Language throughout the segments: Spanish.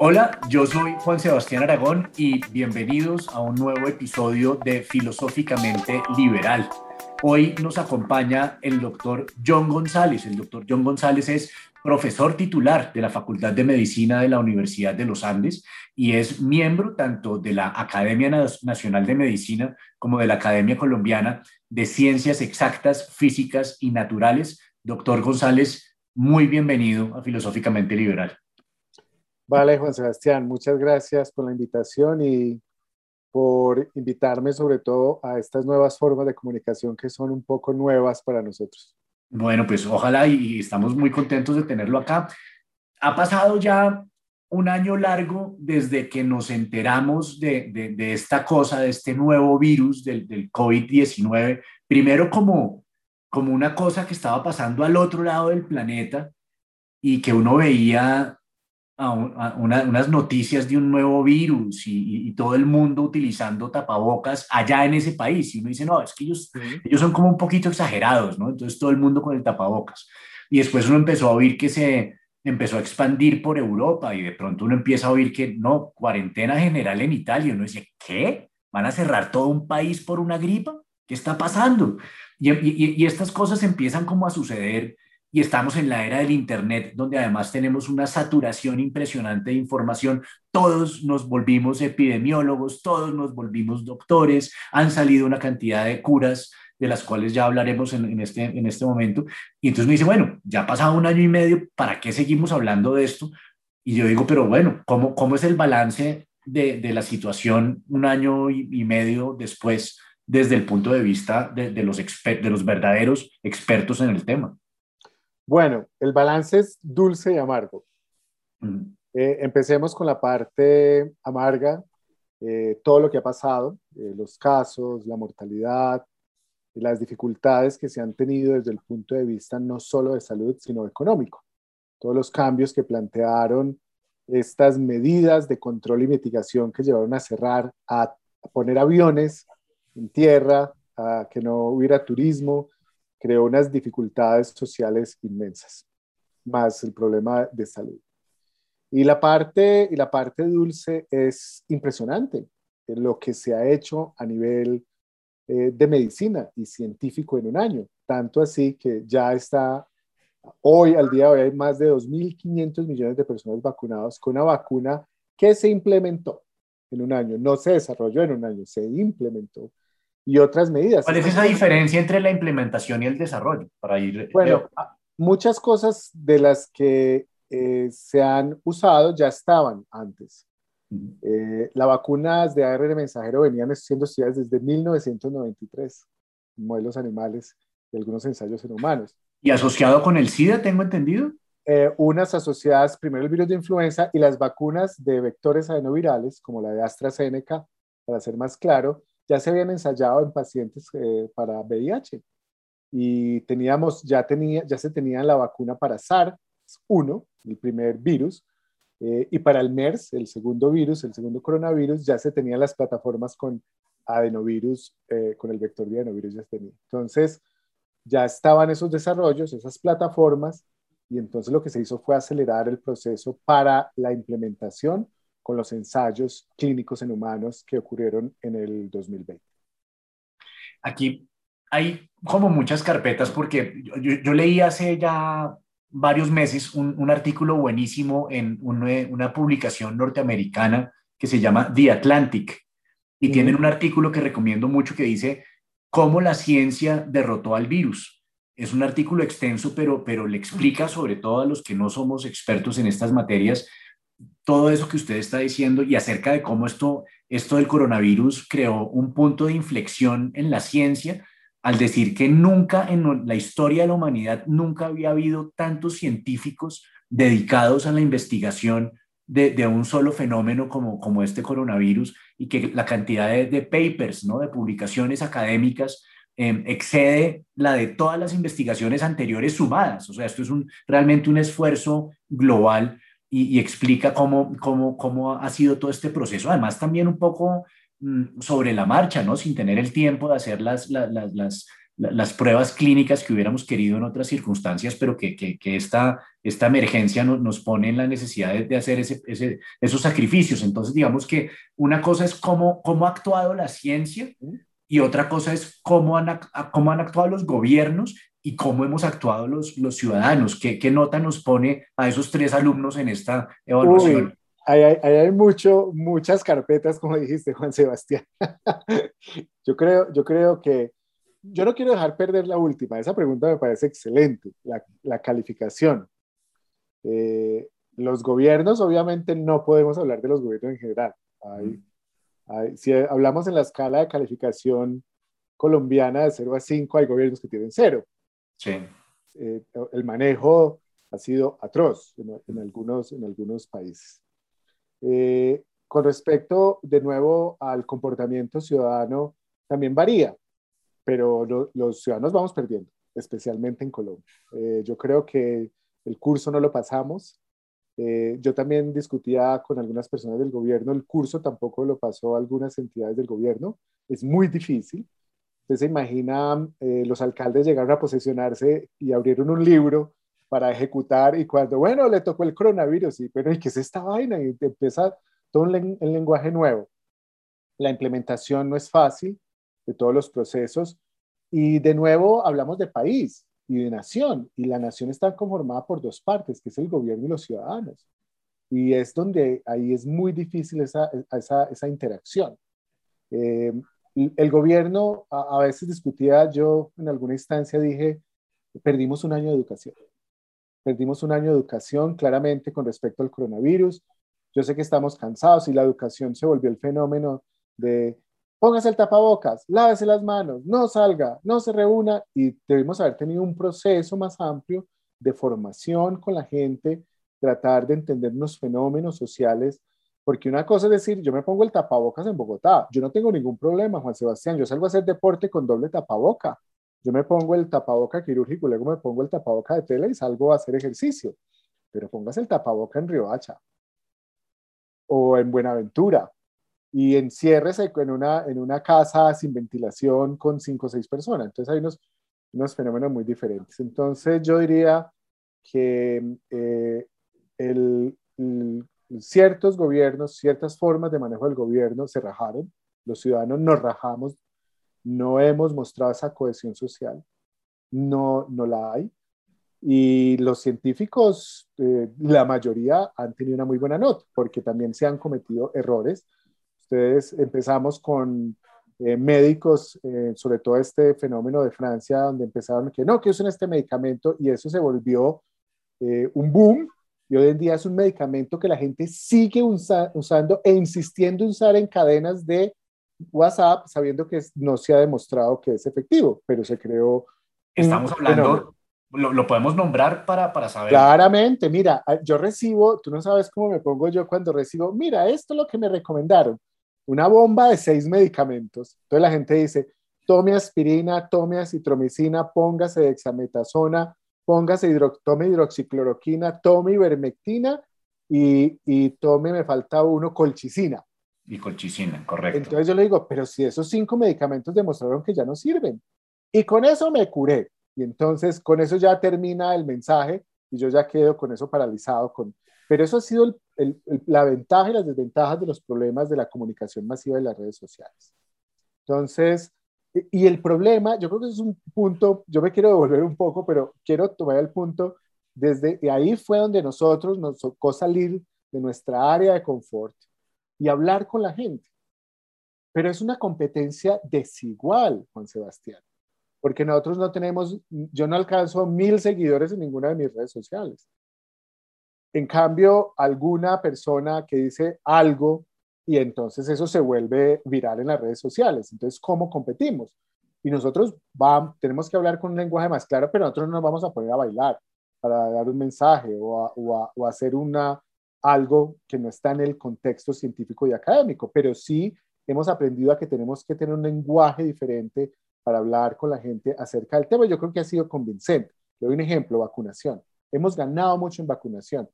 Hola, yo soy Juan Sebastián Aragón y bienvenidos a un nuevo episodio de Filosóficamente Liberal. Hoy nos acompaña el doctor John González. El doctor John González es profesor titular de la Facultad de Medicina de la Universidad de los Andes y es miembro tanto de la Academia Nacional de Medicina como de la Academia Colombiana de Ciencias Exactas, Físicas y Naturales. Doctor González, muy bienvenido a Filosóficamente Liberal. Vale, Juan Sebastián, muchas gracias por la invitación y por invitarme sobre todo a estas nuevas formas de comunicación que son un poco nuevas para nosotros. Bueno, pues ojalá y estamos muy contentos de tenerlo acá. Ha pasado ya un año largo desde que nos enteramos de, de, esta cosa, de este nuevo virus del, del COVID-19, primero como, como una cosa que estaba pasando al otro lado del planeta y que uno veía a, unas noticias de un nuevo virus y, todo el mundo utilizando tapabocas allá en ese país. Y uno dice, no, es que ellos, ellos son como un poquito exagerados, ¿no? Entonces todo el mundo con el tapabocas. Y después uno empezó a oír que se empezó a expandir por Europa y de pronto uno empieza a oír que no, cuarentena general en Italia. Uno dice, ¿qué? ¿Van a cerrar todo un país por una gripa? ¿Qué está pasando? Y, y, y estas cosas empiezan como a suceder y estamos en la era del Internet, donde además tenemos una saturación impresionante de información. Todos nos volvimos epidemiólogos, todos nos volvimos doctores, han salido una cantidad de curas de las cuales ya hablaremos en, este, en este momento. Y entonces me dice, bueno, ya ha pasado un año y medio, ¿para qué seguimos hablando de esto? Y yo digo, pero bueno, ¿cómo, cómo es el balance de, de la situación un año y, medio después desde el punto de vista de, de los, de los verdaderos expertos en el tema? Bueno, el balance es dulce y amargo. Eh, empecemos con la parte amarga, eh, todo lo que ha pasado, eh, los casos, la mortalidad, las dificultades que se han tenido desde el punto de vista no solo de salud, sino económico. Todos los cambios que plantearon estas medidas de control y mitigación que llevaron a cerrar, a poner aviones en tierra, a que no hubiera turismo, creó unas dificultades sociales inmensas, más el problema de salud. Y la parte, y la parte dulce es impresionante, lo que se ha hecho a nivel eh, de medicina y científico en un año, tanto así que ya está, hoy, al día de hoy, hay más de 2.500 millones de personas vacunadas con una vacuna que se implementó en un año, no se desarrolló en un año, se implementó y otras medidas. ¿Cuál es esa diferencia entre la implementación y el desarrollo? Para ir, bueno, muchas cosas de las que eh, se han usado ya estaban antes. Eh, las vacunas de ARN mensajero venían siendo estudiadas desde 1993, modelos animales y algunos ensayos en humanos. ¿Y asociado con el SIDA, tengo entendido? Eh, unas asociadas primero al virus de influenza y las vacunas de vectores adenovirales, como la de AstraZeneca, para ser más claro, ya se habían ensayado en pacientes eh, para VIH y teníamos, ya, tenía, ya se tenía la vacuna para SARS-1, el primer virus, eh, y para el MERS, el segundo virus, el segundo coronavirus, ya se tenían las plataformas con adenovirus, eh, con el vector de adenovirus ya se. Entonces, ya estaban esos desarrollos, esas plataformas, y entonces lo que se hizo fue acelerar el proceso para la implementación con los ensayos clínicos en humanos que ocurrieron en el 2020. Aquí hay como muchas carpetas porque yo, leí hace ya varios meses un, artículo buenísimo en una, publicación norteamericana que se llama The Atlantic y tienen un artículo que recomiendo mucho que dice cómo la ciencia derrotó al virus. Es un artículo extenso, pero, pero le explica sobre todo a los que no somos expertos en estas materias todo eso que usted está diciendo y acerca de cómo esto, esto del coronavirus creó un punto de inflexión en la ciencia al decir que nunca en la historia de la humanidad, nunca había habido tantos científicos dedicados a la investigación de, un solo fenómeno como, este coronavirus y que la cantidad de, papers, ¿no? de publicaciones académicas em, excede la de todas las investigaciones anteriores sumadas. O sea, esto es realmente un esfuerzo global y, explica cómo, cómo, cómo ha sido todo este proceso. Además, también un poco mm, sobre la marcha, ¿no? Sin tener el tiempo de hacer las, las, las, las pruebas clínicas que hubiéramos querido en otras circunstancias, pero que, que, esta, esta emergencia nos pone en la necesidad de, hacer ese, esos sacrificios. Entonces, digamos que una cosa es cómo, cómo ha actuado la ciencia y otra cosa es cómo han, cómo han actuado los gobiernos y cómo hemos actuado los, los ciudadanos. ¿Qué, ¿Qué, nota nos pone a esos tres alumnos en esta evaluación? Ahí hay, hay, mucho, muchas carpetas, como dijiste, Juan Sebastián. yo, creo, yo creo que yo no quiero dejar perder la última. Esa pregunta me parece excelente, la, la calificación. Eh, los gobiernos, obviamente, no podemos hablar de los gobiernos en general. si hablamos en la escala de calificación colombiana de 0 a 5, hay gobiernos que tienen 0. Sí. Eh, el manejo ha sido atroz en, algunos, en algunos países. Eh, con respecto, de nuevo, al comportamiento ciudadano, también varía pero los ciudadanos vamos perdiendo, especialmente en Colombia. Eh, yo creo que el curso no lo pasamos. Yo también discutía con algunas personas del gobierno, el curso tampoco lo pasó algunas entidades del gobierno. Es muy difícil. Usted se imagina, eh, los alcaldes llegaron a posesionarse y abrieron un libro para ejecutar y cuando, bueno, le tocó el coronavirus, y pero ¿y qué es esta vaina? Y empieza todo un lenguaje nuevo. La implementación no es fácil de todos los procesos. Y de nuevo hablamos de país y de nación, y la nación está conformada por dos partes, que es el gobierno y los ciudadanos. Y es donde ahí es muy difícil esa, esa, esa interacción. Eh, el gobierno, a, veces discutía, yo en alguna instancia dije, perdimos un año de educación. Perdimos un año de educación claramente con respecto al coronavirus. Yo sé que estamos cansados y la educación se volvió el fenómeno de póngase el tapabocas, lávese las manos, no salga, no se reúna y debemos haber tenido un proceso más amplio de formación con la gente, tratar de entender los fenómenos sociales, porque una cosa es decir, yo me pongo el tapabocas en Bogotá, yo no tengo ningún problema, Juan Sebastián, yo salgo a hacer deporte con doble tapaboca, yo me pongo el tapaboca quirúrgico, luego me pongo el tapaboca de tela y salgo a hacer ejercicio, pero póngase el tapaboca en Riohacha o en Buenaventura y enciérrese en una, en una casa sin ventilación con cinco o seis personas. Entonces hay unos, unos fenómenos muy diferentes. Entonces yo diría que eh, el, ciertos gobiernos, ciertas formas de manejo del gobierno se rajaron, los ciudadanos nos rajamos, no hemos mostrado esa cohesión social, no, no la hay. Y los científicos, eh, la mayoría han tenido una muy buena nota, porque también se han cometido errores Ustedes empezamos con eh, médicos, eh, sobre todo este fenómeno de Francia, donde empezaron que no, que usen este medicamento y eso se volvió un boom. Y hoy en día es un medicamento que la gente sigue usando e insistiendo en usar en cadenas de WhatsApp, sabiendo que no se ha demostrado que es efectivo, pero se creó. Estamos hablando, lo, lo, podemos nombrar para, para saber. Claramente, mira, yo recibo, tú no sabes cómo me pongo yo cuando recibo, mira, esto es lo que me recomendaron una bomba de seis medicamentos. Entonces la gente dice, tome aspirina, tome acitromicina, póngase dexametasona, póngase tome hidroxicloroquina, tome ivermectina y, y tome, me falta uno, colchicina. Y colchicina, correcto. Entonces yo le digo, pero si esos cinco medicamentos demostraron que ya no sirven. Y con eso me curé. Y entonces con eso ya termina el mensaje y yo ya quedo con eso paralizado, con, pero eso ha sido la ventaja y las desventajas de los problemas de la comunicación masiva de las redes sociales. Entonces, y el problema, yo creo que es un punto, yo me quiero devolver un poco, pero quiero tomar el punto, desde ahí fue donde nosotros nos tocó salir de nuestra área de confort y hablar con la gente. Pero es una competencia desigual, Juan Sebastián, porque nosotros no tenemos, yo no alcanzo mil seguidores en ninguna de mis redes sociales. En cambio, alguna persona que dice algo y entonces eso se vuelve viral en las redes sociales. Entonces, ¿cómo competimos? Y nosotros vamos, tenemos que hablar con un lenguaje más claro, pero nosotros no nos vamos a poner a bailar para dar un mensaje o, o, hacer una, algo que no está en el contexto científico y académico, pero sí hemos aprendido a que tenemos que tener un lenguaje diferente para hablar con la gente acerca del tema. Yo creo que ha sido convincente. Le doy un ejemplo, vacunación. Hemos ganado mucho en vacunación.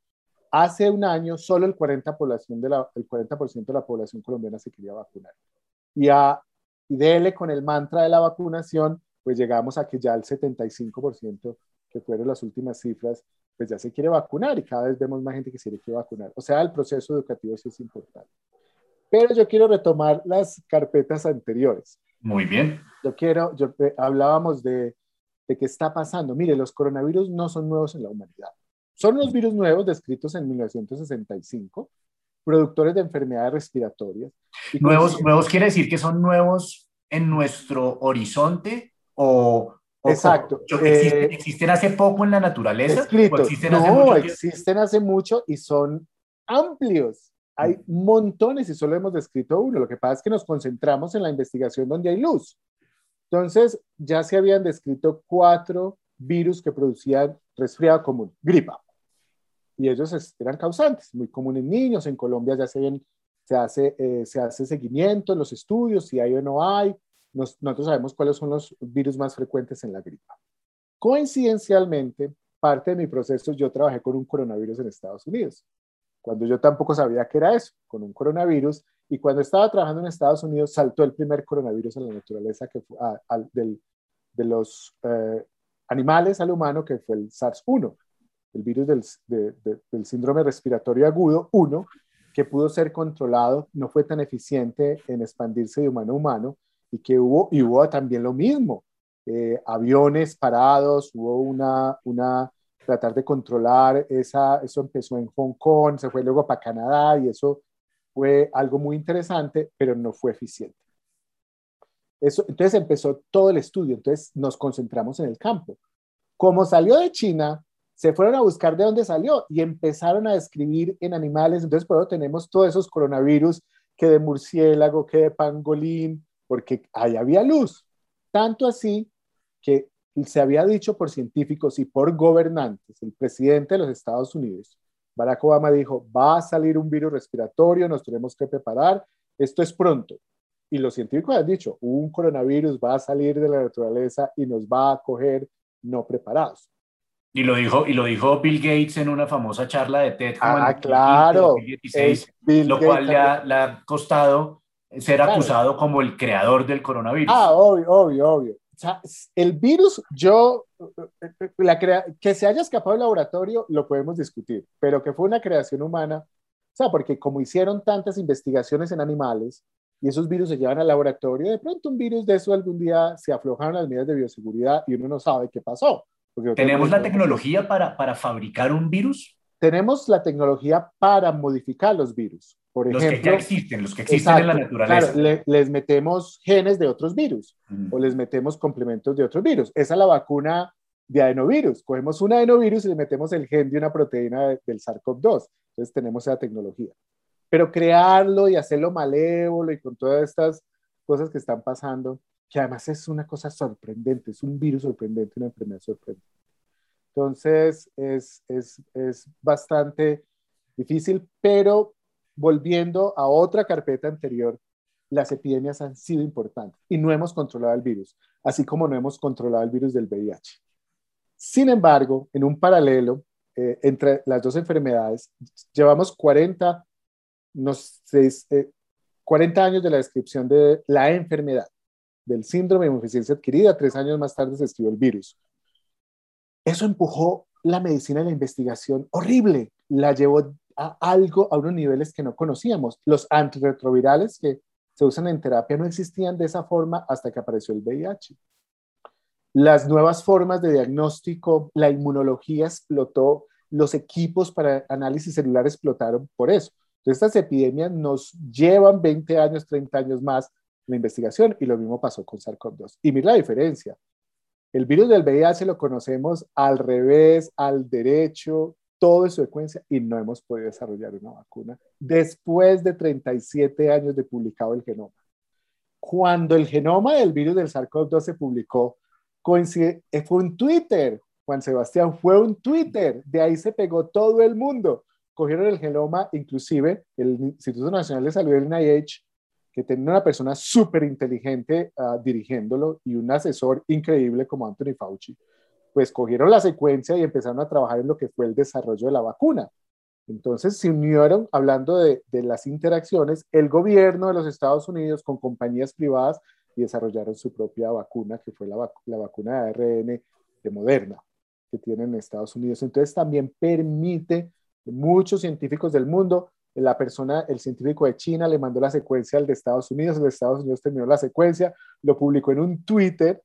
Hace un año solo el 40%, población de la, el 40 de la población colombiana se quería vacunar. Y, a, y dele con el mantra de la vacunación, pues llegamos a que ya el 75%, que fueron las últimas cifras, pues ya se quiere vacunar y cada vez vemos más gente que se quiere vacunar. O sea, el proceso educativo sí es importante. Pero yo quiero retomar las carpetas anteriores. Muy bien. Yo quiero, yo, eh, hablábamos de, de qué está pasando. Mire, los coronavirus no son nuevos en la humanidad. Son los virus nuevos descritos en 1965, productores de enfermedades respiratorias. nuevos, nuevos quiere decir que son nuevos en nuestro horizonte o, Exacto. Eh, ¿Existen, hace poco en la naturaleza? Existen no, existen hace mucho y son amplios. Hay montones y solo hemos descrito uno. Lo que pasa es que nos concentramos en la investigación donde hay luz. Entonces, ya se habían descrito cuatro virus que producían resfriado común, gripa. Y ellos eran causantes, muy común en niños. En Colombia ya se, ven, se, hace, eh, se hace seguimiento en los estudios, si hay o no hay. nosotros sabemos cuáles son los virus más frecuentes en la gripa. Coincidencialmente, parte de mi proceso, yo trabajé con un coronavirus en Estados Unidos cuando yo tampoco sabía qué era eso, con un coronavirus. Y cuando estaba trabajando en Estados Unidos, saltó el primer coronavirus en la naturaleza que fue, de los eh, animales al humano, que fue el SARS-1, el virus del, síndrome respiratorio agudo 1, que pudo ser controlado, no fue tan eficiente en expandirse de humano a humano y que hubo, y hubo también lo mismo, eh, aviones parados, hubo una, una tratar de controlar esa, eso empezó en Hong Kong, se fue luego para Canadá y eso fue algo muy interesante, pero no fue eficiente. Eso, entonces empezó todo el estudio, entonces nos concentramos en el campo. Como salió de China, se fueron a buscar de dónde salió y empezaron a describir en animales, entonces por eso tenemos todos esos coronavirus que de murciélago, que de pangolín, porque ahí había luz. Tanto así que se había dicho por científicos y por gobernantes, el presidente de los Estados Unidos, Barack Obama dijo, va a salir un virus respiratorio, nos tenemos que preparar, esto es pronto. Y los científicos han dicho, un coronavirus va a salir de la naturaleza y nos va a coger no preparados. Y lo dijo, y lo dijo Bill Gates en una famosa charla de TED. Ah, claro. lo cual le ha, costado ser acusado como el creador del coronavirus. Ah, obvio, obvio, obvio el virus, yo, la que se haya escapado del laboratorio, lo podemos discutir, pero que fue una creación humana, o sea, porque como hicieron tantas investigaciones en animales y esos virus se llevan al laboratorio, de pronto un virus de eso algún día se aflojaron las medidas de bioseguridad y uno no sabe qué pasó. ¿Tenemos la tecnología para, para fabricar un virus? Tenemos la tecnología para modificar los virus. Por ejemplo, los que ya existen, los que existen en la naturaleza. Claro, les metemos genes de otros virus o les metemos complementos de otros virus. Esa es la vacuna de adenovirus. Cogemos un adenovirus y le metemos el gen de una proteína del SARS-CoV-2. Entonces tenemos esa tecnología. Pero crearlo y hacerlo malévolo y con todas estas cosas que están pasando, que además es una cosa sorprendente, es un virus sorprendente, una enfermedad sorprendente. Entonces es, es, es bastante difícil, pero volviendo a otra carpeta anterior, las epidemias han sido importantes y no hemos controlado el virus, así como no hemos controlado el virus del VIH. Sin embargo, en un paralelo eh, entre las dos enfermedades, llevamos 40, 40 eh, años de la descripción de la enfermedad, del síndrome de inmunodeficiencia adquirida, tres años más tarde se escribió el virus. Eso empujó la medicina y la investigación horrible, la llevó a algo, a unos niveles que no conocíamos. Los antirretrovirales que se usan en terapia no existían de esa forma hasta que apareció el VIH. Las nuevas formas de diagnóstico, la inmunología explotó, los equipos para análisis celular explotaron por eso. Entonces, estas epidemias nos llevan 20 años, 30 años más la investigación y lo mismo pasó con SARS-CoV-2. Y mira la diferencia. El virus del VIH lo conocemos al revés, al derecho, todo en su secuencia y no hemos podido desarrollar una vacuna después de 37 años de publicado el genoma. Cuando el genoma del virus del SARS-CoV-2 se publicó, coincide, eh, fue un Twitter, Juan Sebastián, fue un Twitter, de ahí se pegó todo el mundo. Cogieron el genoma, inclusive el Instituto Nacional de Salud del NIH, que tenía una persona súper inteligente ah, dirigiéndolo y un asesor increíble como Anthony Fauci pues cogieron la secuencia y empezaron a trabajar en lo que fue el desarrollo de la vacuna. Entonces se unieron, hablando de, las interacciones, el gobierno de los Estados Unidos con compañías privadas y desarrollaron su propia vacuna, que fue la, la vacuna de ARN de Moderna, que tienen en Estados Unidos. Entonces también permite muchos científicos del mundo, la persona, el científico de China le mandó la secuencia al de Estados Unidos, el de Estados Unidos terminó la secuencia, lo publicó en un Twitter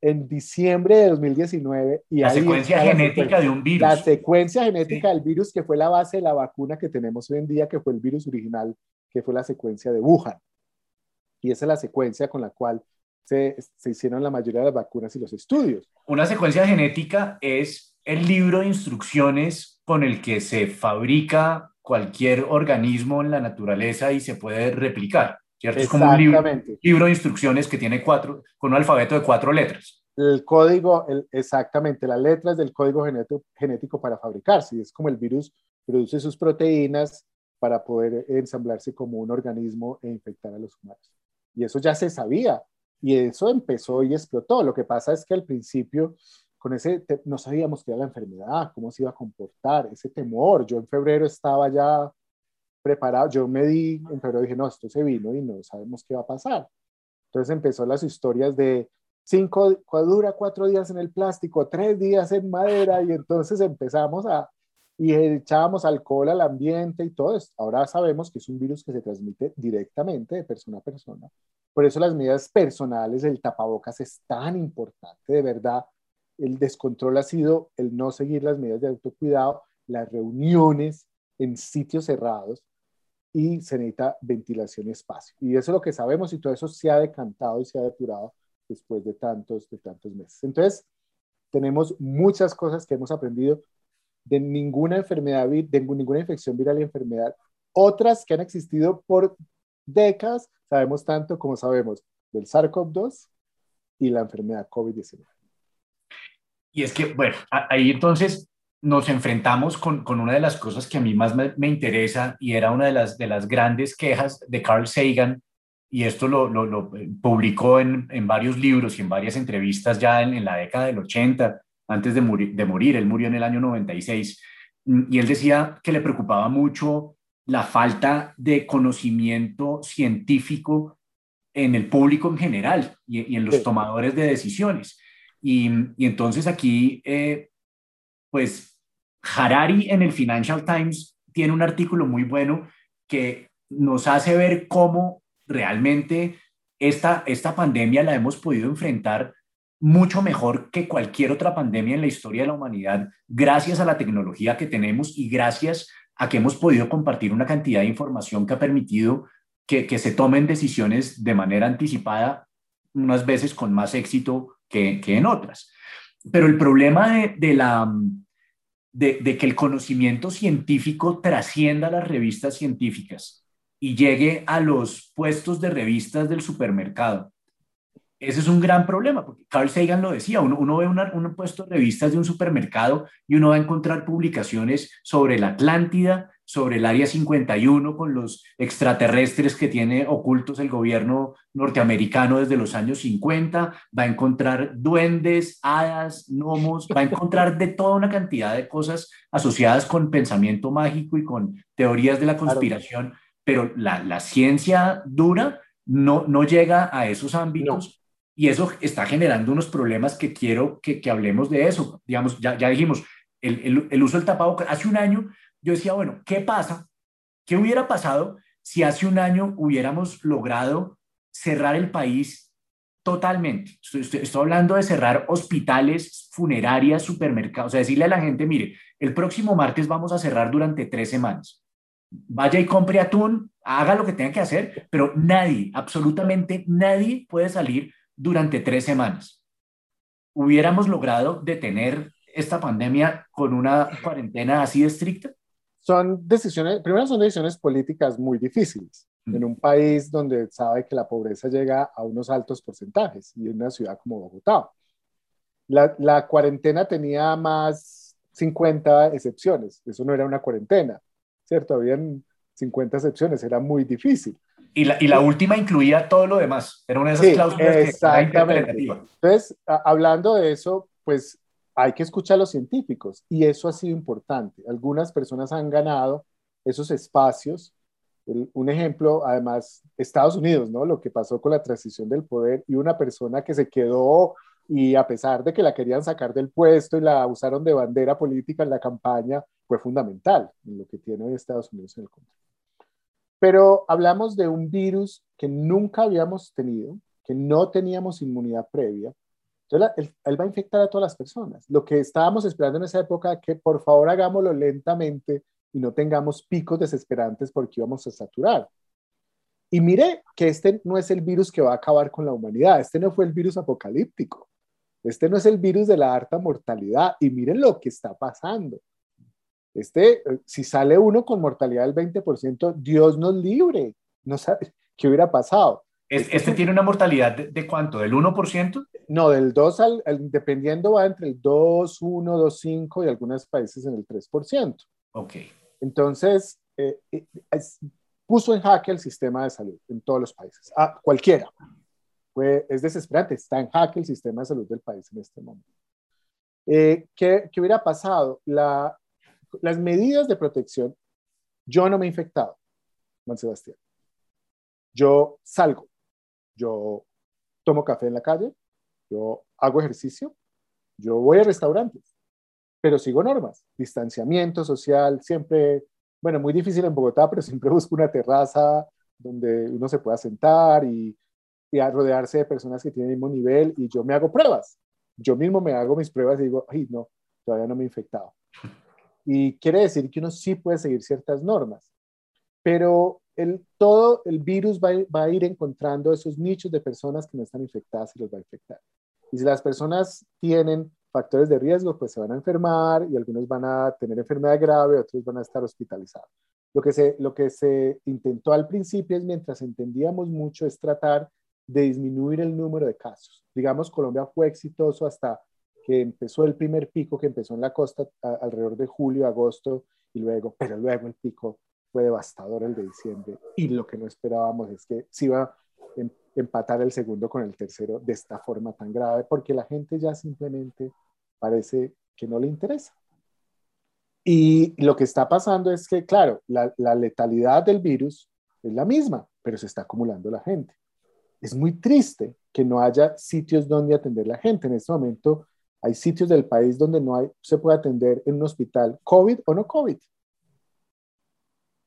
en diciembre de 2019. Y la secuencia genética de un virus. La secuencia genética del virus que fue la base de la vacuna que tenemos hoy en día, que fue el virus original, que fue la secuencia de Wuhan. Y esa es la secuencia con la cual se, se hicieron la mayoría de las vacunas y los estudios. Una secuencia genética es el libro de instrucciones con el que se fabrica cualquier organismo en la naturaleza y se puede replicar. Es como un libro, libro, de instrucciones que tiene cuatro, con un alfabeto de cuatro letras. El código, exactamente, las letras del código genético, genético para fabricarse. Y es como el virus produce sus proteínas para poder ensamblarse como un organismo e infectar a los humanos. Y eso ya se sabía. Y eso empezó y explotó. Lo que pasa es que al principio, con ese, no sabíamos qué era la enfermedad, cómo se iba a comportar, ese temor. Yo en febrero estaba ya preparado. Yo me di, en febrero dije, no, esto se vino y no sabemos qué va a pasar. Entonces empezó las historias de cinco, dura cuatro días en el plástico, tres días en madera y entonces empezamos a, y echábamos alcohol al ambiente y todo esto. Ahora sabemos que es un virus que se transmite directamente de persona a persona. Por eso las medidas personales, el tapabocas es tan importante, de verdad. El descontrol ha sido el no seguir las medidas de autocuidado, las reuniones en sitios cerrados, y se necesita ventilación y espacio. Y eso es lo que sabemos y todo eso se ha decantado y se ha depurado después de tantos, de tantos meses. Entonces, tenemos muchas cosas que hemos aprendido de ninguna enfermedad, de ninguna infección viral y enfermedad. Otras que han existido por décadas, sabemos tanto como sabemos del SARS-CoV-2 y la enfermedad COVID-19. Y es que, bueno, ahí entonces nos enfrentamos con, con, una de las cosas que a mí más me, interesa y era una de las, de las grandes quejas de Carl Sagan, y esto lo, lo, publicó en, en, varios libros y en varias entrevistas ya en, la década del 80, antes de, morir, de morir, él murió en el año 96, y él decía que le preocupaba mucho la falta de conocimiento científico en el público en general y, en los tomadores de decisiones. Y, y entonces aquí, eh, pues Harari en el Financial Times tiene un artículo muy bueno que nos hace ver cómo realmente esta, esta pandemia la hemos podido enfrentar mucho mejor que cualquier otra pandemia en la historia de la humanidad, gracias a la tecnología que tenemos y gracias a que hemos podido compartir una cantidad de información que ha permitido que, que se tomen decisiones de manera anticipada, unas veces con más éxito que, que en otras. Pero el problema de, de la, de, que el conocimiento científico trascienda las revistas científicas y llegue a los puestos de revistas del supermercado. Ese es un gran problema, porque Carl Sagan lo decía, uno, uno ve un puesto de revistas de un supermercado y uno va a encontrar publicaciones sobre la Atlántida, sobre el Área 51 con los extraterrestres que tiene ocultos el gobierno norteamericano desde los años 50, va a encontrar duendes, hadas, gnomos, va a encontrar de toda una cantidad de cosas asociadas con pensamiento mágico y con teorías de la conspiración, pero la, la, ciencia dura no, no llega a esos ámbitos. Y eso está generando unos problemas que quiero que, que hablemos de eso. Digamos, ya, ya dijimos, el, el, el uso del tapabocas. Hace un año yo decía, bueno, ¿qué pasa? ¿Qué hubiera pasado si hace un año hubiéramos logrado cerrar el país totalmente? Estoy, hablando de cerrar hospitales, funerarias, supermercados, o sea, decirle a la gente, mire, el próximo martes vamos a cerrar durante tres semanas. Vaya y compre atún, haga lo que tenga que hacer, pero nadie, absolutamente nadie puede salir durante tres semanas. ¿Hubiéramos logrado detener esta pandemia con una cuarentena así estricta? Son decisiones, primero son decisiones políticas muy difíciles mm. en un país donde sabe que la pobreza llega a unos altos porcentajes y en una ciudad como Bogotá. La, la, cuarentena tenía más 50 excepciones, eso no era una cuarentena, ¿cierto? Habían 50 excepciones, era muy difícil. Y la, y la última incluía todo lo demás, era una de esas sí, cláusulas exactamente. que Entonces, hablando de eso, pues hay que escuchar a los científicos y eso ha sido importante. Algunas personas han ganado esos espacios un ejemplo, además, Estados Unidos, ¿no? Lo que pasó con la transición del poder y una persona que se quedó y a pesar de que la querían sacar del puesto y la usaron de bandera política en la campaña, fue fundamental en lo que tiene hoy Estados Unidos en el control. Pero hablamos de un virus que nunca habíamos tenido, que no teníamos inmunidad previa. Entonces, él, va a infectar a todas las personas. Lo que estábamos esperando en esa época, que por favor hagámoslo lentamente y no tengamos picos desesperantes porque íbamos a saturar. Y mire que este no es el virus que va a acabar con la humanidad, este no fue el virus apocalíptico, este no es el virus de la alta mortalidad y miren lo que está pasando. Este, si sale uno con mortalidad del 20%, Dios nos libre, no sabe qué hubiera pasado. ¿Este, tiene una mortalidad de, cuánto? ¿Del 1%? No, del 2 al, dependiendo va entre el 2, 1, 2, 5 y algunos países en el 3%. Ok. Entonces, eh, eh, puso en jaque el sistema de salud en todos los países, ah, cualquiera. Es desesperante, está en jaque el sistema de salud del país en este momento. Eh, ¿qué, ¿qué, hubiera pasado? La, las medidas de protección, yo no me he infectado, Juan Sebastián. Yo salgo, yo tomo café en la calle, yo hago ejercicio, yo voy a restaurantes, pero sigo normas, distanciamiento social, siempre, bueno, muy difícil en Bogotá, pero siempre busco una terraza donde uno se pueda sentar y, y a rodearse de personas que tienen el mismo nivel y yo me hago pruebas. Yo mismo me hago mis pruebas y digo, ay, no, todavía no me he infectado. Y quiere decir que uno sí puede seguir ciertas normas, pero el, todo el virus va, va, a ir encontrando esos nichos de personas que no están infectadas y los va a infectar. Y si las personas tienen factores de riesgo, pues se van a enfermar y algunos van a tener enfermedad grave, otros van a estar hospitalizados. Lo que, se, lo que se intentó al principio es, mientras entendíamos mucho, es tratar de disminuir el número de casos. Digamos, Colombia fue exitoso hasta que empezó el primer pico, que empezó en la costa alrededor de julio, agosto, y luego, pero luego el pico fue devastador el de diciembre. Y lo que no esperábamos es que se iba a em, empatar el segundo con el tercero de esta forma tan grave, porque la gente ya simplemente parece que no le interesa. Y lo que está pasando es que, claro, la, letalidad del virus es la misma, pero se está acumulando la gente. Es muy triste que no haya sitios donde atender la gente. En este momento hay sitios del país donde no hay, se puede atender en un hospital COVID o no COVID.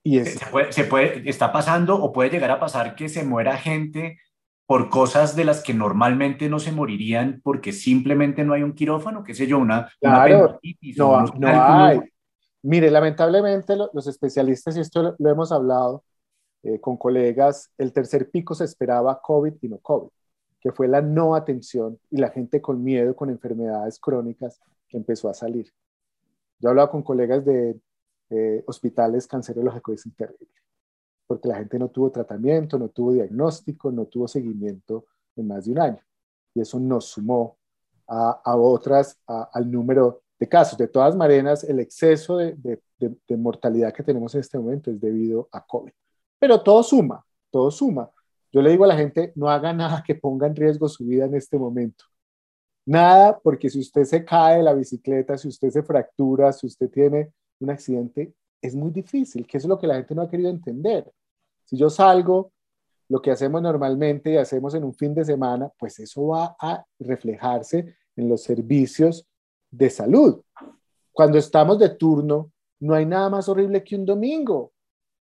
Y se, puede, se puede, está pasando o puede llegar a pasar que se muera gente por cosas de las que normalmente no se morirían porque simplemente no hay un quirófano, qué sé yo, una... Claro, no, no hay. Mire, lamentablemente los especialistas, y esto lo, hemos hablado eh, con colegas, el tercer pico se esperaba COVID y no COVID, que fue la no atención y la gente con miedo, con enfermedades crónicas que empezó a salir. Yo he hablado con colegas de eh, hospitales cancerológicos, es terrible porque la gente no tuvo tratamiento, no tuvo diagnóstico, no tuvo seguimiento en más de un año. Y eso nos sumó a, otras, al número de casos. De todas maneras, el exceso de, mortalidad que tenemos en este momento es debido a COVID. Pero todo suma, todo suma. Yo le digo a la gente, no haga nada que ponga en riesgo su vida en este momento. Nada, porque si usted se cae de la bicicleta, si usted se fractura, si usted tiene un accidente, es muy difícil, que es lo que la gente no ha querido entender. Si yo salgo, lo que hacemos normalmente y hacemos en un fin de semana, pues eso va a reflejarse en los servicios de salud. Cuando estamos de turno, no hay nada más horrible que un domingo.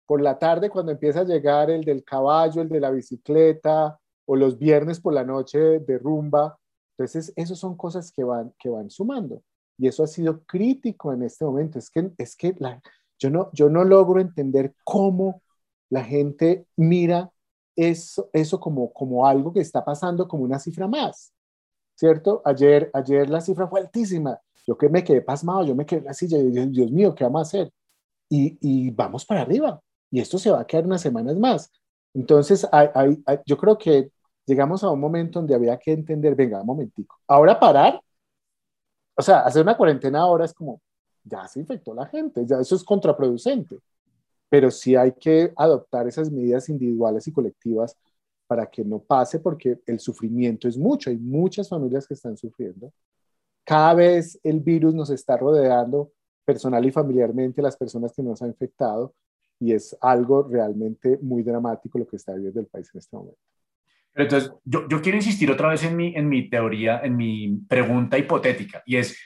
Por la tarde, cuando empieza a llegar el del caballo, el de la bicicleta, o los viernes por la noche de rumba. Entonces, esas son cosas que van, que van sumando. Y eso ha sido crítico en este momento. Es que, es que la, yo no, yo no logro entender cómo la gente mira eso, eso como, como algo que está pasando como una cifra más, ¿cierto? Ayer, ayer la cifra fue altísima. Yo que me quedé pasmado, yo me quedé así, Dios, Dios mío, ¿qué vamos a hacer? Y, y, vamos para arriba. Y esto se va a quedar unas semanas más. Entonces, hay, yo creo que llegamos a un momento donde había que entender, venga, un momentico, ahora parar, o sea, hacer una cuarentena ahora es como, ya se infectó la gente, ya eso es contraproducente. Pero sí hay que adoptar esas medidas individuales y colectivas para que no pase, porque el sufrimiento es mucho, hay muchas familias que están sufriendo. Cada vez el virus nos está rodeando personal y familiarmente las personas que nos han infectado y es algo realmente muy dramático lo que está viviendo el país en este momento. Entonces, yo, yo quiero insistir otra vez en mi, en mi teoría, en mi pregunta hipotética, y es,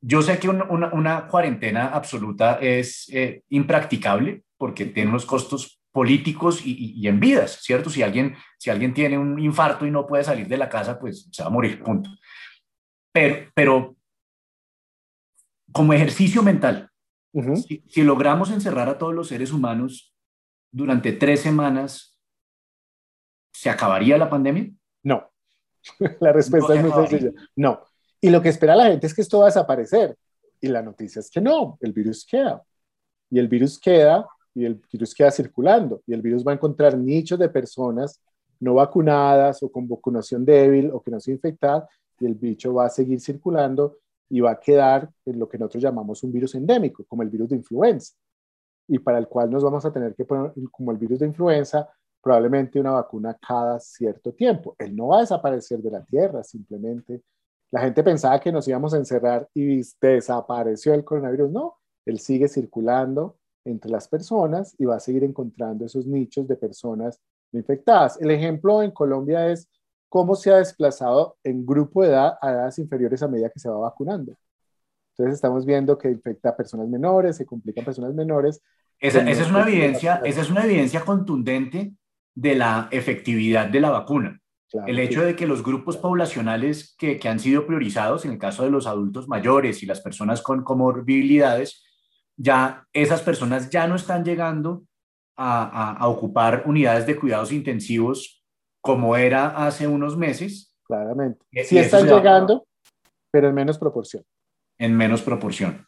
yo sé que una, una, cuarentena absoluta es eh, impracticable porque tiene unos costos políticos y, y, en vidas, ¿cierto? Si alguien, si alguien tiene un infarto y no puede salir de la casa, pues se va a morir, punto. Pero, pero como ejercicio mental, si, si, logramos encerrar a todos los seres humanos durante tres semanas, ¿se acabaría la pandemia? No. la respuesta es muy sencilla. No. Y lo que espera la gente es que esto va a desaparecer. Y la noticia es que no, el virus queda. Y el virus queda y el virus queda circulando. Y el virus va a encontrar nichos de personas no vacunadas o con vacunación débil o que no se infectadas y el bicho va a seguir circulando y va a quedar en lo que nosotros llamamos un virus endémico, como el virus de influenza, y para el cual nos vamos a tener que poner, como el virus de influenza, probablemente una vacuna cada cierto tiempo. Él no va a desaparecer de la Tierra, simplemente la gente pensaba que nos íbamos a encerrar y desapareció el coronavirus. No, él sigue circulando entre las personas y va a seguir encontrando esos nichos de personas infectadas. El ejemplo en Colombia es cómo se ha desplazado en grupo de edad a edades inferiores a medida que se va vacunando. Entonces estamos viendo que infecta a personas menores, se complican personas menores. Esa, esa es una evidencia, esa es una evidencia contundente de la efectividad de la vacuna el hecho de que los grupos poblacionales que, que, han sido priorizados, en el caso de los adultos mayores y las personas con comorbilidades, ya esas personas ya no están llegando a, a, ocupar unidades de cuidados intensivos como era hace unos meses. Claramente. Sí están llegando, pero en menos proporción. En menos proporción.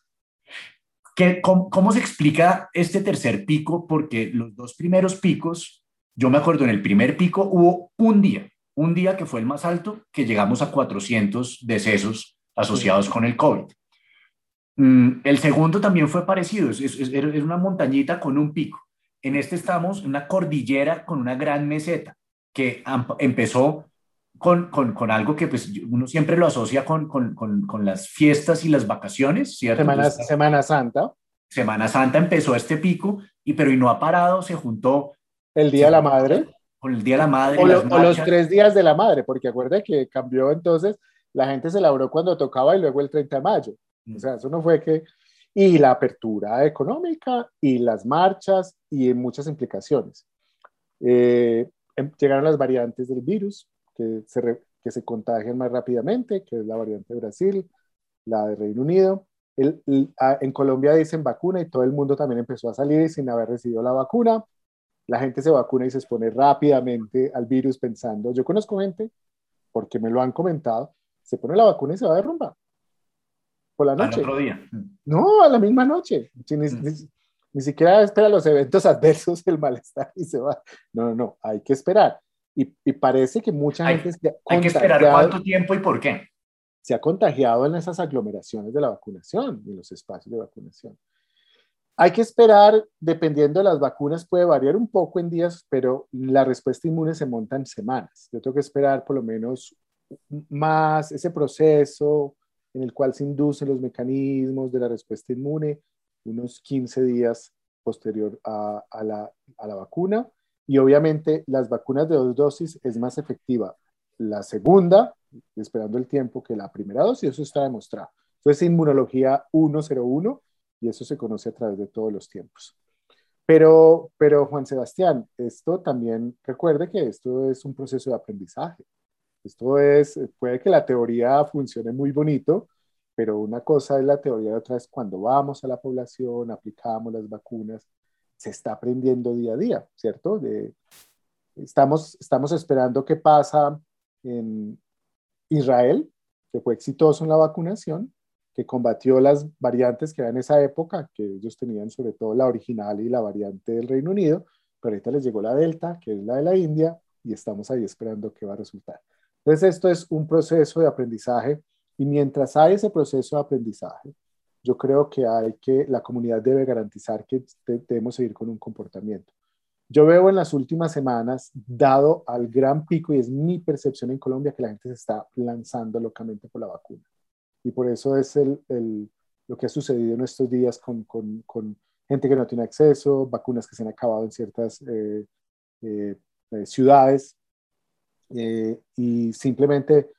¿Qué, cómo, ¿Cómo se explica este tercer pico? Porque los dos primeros picos, yo me acuerdo, en el primer pico hubo un día, un día que fue el más alto, que llegamos a 400 decesos asociados con el COVID. Mm, el segundo también fue parecido, es, es, una montañita con un pico. En este estamos en una cordillera con una gran meseta que empezó con, con, con, algo que pues uno siempre lo asocia con, con las fiestas y las vacaciones, ¿cierto? Semana, Semana Santa. Semana Santa empezó este pico, y, pero y no ha parado, se juntó. El Día de la Madre con el Día de la Madre. O, los tres días de la Madre, porque acuerde que cambió entonces, la gente se elaboró cuando tocaba y luego el 30 de mayo. O sea, eso no fue que... Y la apertura económica y las marchas y muchas implicaciones. Eh, em, llegaron las variantes del virus que se, que se contagian más rápidamente, que es la variante de Brasil, la de Reino Unido. El, en Colombia dicen vacuna y todo el mundo también empezó a salir sin haber recibido la vacuna la gente se vacuna y se expone rápidamente al virus pensando, yo conozco gente, porque me lo han comentado, se pone la vacuna y se va a derrumbar. Por la noche. Al otro día. No, a la misma noche. Mm. Ni, siquiera espera los eventos adversos, el malestar y se va. No, no, no, hay que esperar. Y, parece que mucha gente... hay que esperar cuánto tiempo y por qué. Se ha contagiado en esas aglomeraciones de la vacunación, en los espacios de vacunación. Hay que esperar, dependiendo de las vacunas, puede variar un poco en días, pero la respuesta inmune se monta en semanas. Yo tengo que esperar por lo menos más ese proceso en el cual se inducen los mecanismos de la respuesta inmune, unos 15 días posterior a, la, la vacuna. Y obviamente las vacunas de dos dosis es más efectiva la segunda, esperando el tiempo, que la primera dosis, eso está demostrado. Entonces, inmunología 101 y eso se conoce a través de todos los tiempos. Pero, pero Juan Sebastián, esto también recuerde que esto es un proceso de aprendizaje. Esto es, puede que la teoría funcione muy bonito, pero una cosa es la teoría y otra es cuando vamos a la población, aplicamos las vacunas, se está aprendiendo día a día, ¿cierto? De, estamos, estamos esperando qué pasa en Israel, que fue exitoso en la vacunación, que combatió las variantes que había en esa época, que ellos tenían sobre todo la original y la variante del Reino Unido, pero ahorita les llegó la Delta, que es la de la India, y estamos ahí esperando qué va a resultar. Entonces, esto es un proceso de aprendizaje y mientras hay ese proceso de aprendizaje, yo creo que hay que, la comunidad debe garantizar que debemos seguir con un comportamiento. Yo veo en las últimas semanas, dado al gran pico, y es mi percepción en Colombia, que la gente se está lanzando locamente por la vacuna y por eso es el, el, lo que ha sucedido en estos días con, con, con, gente que no tiene acceso, vacunas que se han acabado en ciertas eh, eh, ciudades, y simplemente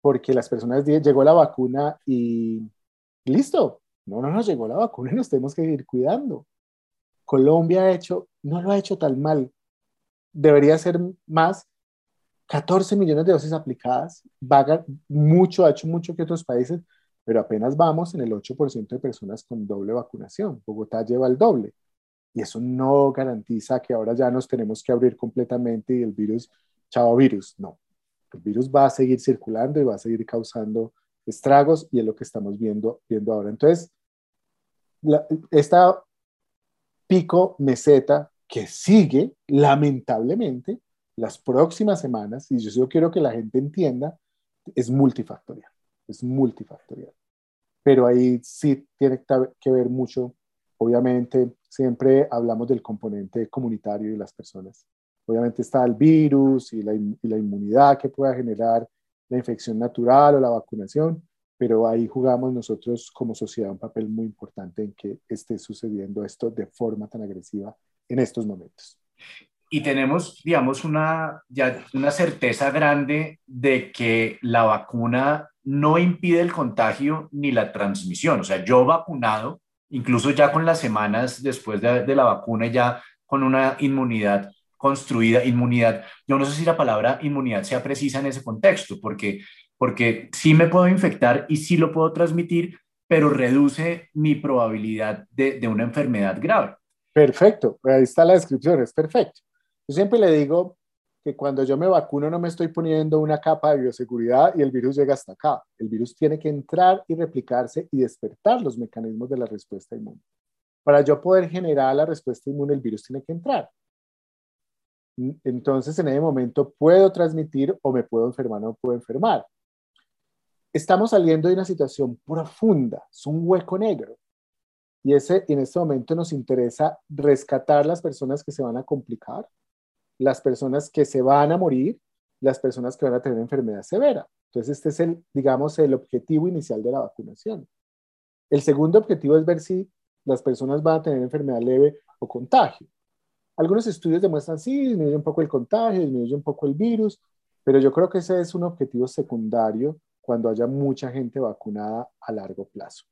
porque las personas llegó la vacuna y listo, no, no nos llegó la vacuna y nos tenemos que ir cuidando. Colombia ha hecho, no lo ha hecho tan mal, debería ser más, 14 millones de dosis aplicadas, va mucho, ha hecho mucho que otros países, pero apenas vamos en el 8% de personas con doble vacunación. Bogotá lleva el doble. Y eso no garantiza que ahora ya nos tenemos que abrir completamente y el virus, chao virus, no. El virus va a seguir circulando y va a seguir causando estragos y es lo que estamos viendo, viendo ahora. Entonces, esta pico meseta que sigue, lamentablemente, las próximas semanas, y yo quiero que la gente entienda, es multifactorial, es multifactorial. Pero ahí sí tiene que ver mucho, obviamente, siempre hablamos del componente comunitario de las personas. Obviamente está el virus y la, y la inmunidad que pueda generar la infección natural o la vacunación, pero ahí jugamos nosotros como sociedad un papel muy importante en que esté sucediendo esto de forma tan agresiva en estos momentos y tenemos, digamos, una, ya una certeza grande de que la vacuna no impide el contagio ni la transmisión. O sea, yo vacunado, incluso ya con las semanas después de, de la vacuna, ya con una inmunidad construida, inmunidad, yo no sé si la palabra inmunidad sea precisa en ese contexto, porque, porque sí me puedo infectar y sí lo puedo transmitir, pero reduce mi probabilidad de, de una enfermedad grave. Perfecto, ahí está la descripción, es perfecto. Yo siempre le digo que cuando yo me vacuno no me estoy poniendo una capa de bioseguridad y el virus llega hasta acá. El virus tiene que entrar y replicarse y despertar los mecanismos de la respuesta inmune. Para yo poder generar la respuesta inmune, el virus tiene que entrar. Entonces, en ese momento puedo transmitir o me puedo enfermar o no puedo enfermar. Estamos saliendo de una situación profunda, es un hueco negro. Y ese, en este momento nos interesa rescatar las personas que se van a complicar, las personas que se van a morir, las personas que van a tener enfermedad severa. Entonces, este es el, digamos, el objetivo inicial de la vacunación. El segundo objetivo es ver si las personas van a tener enfermedad leve o contagio. Algunos estudios demuestran, sí, disminuye un poco el contagio, disminuye un poco el virus, pero yo creo que ese es un objetivo secundario cuando haya mucha gente vacunada a largo plazo.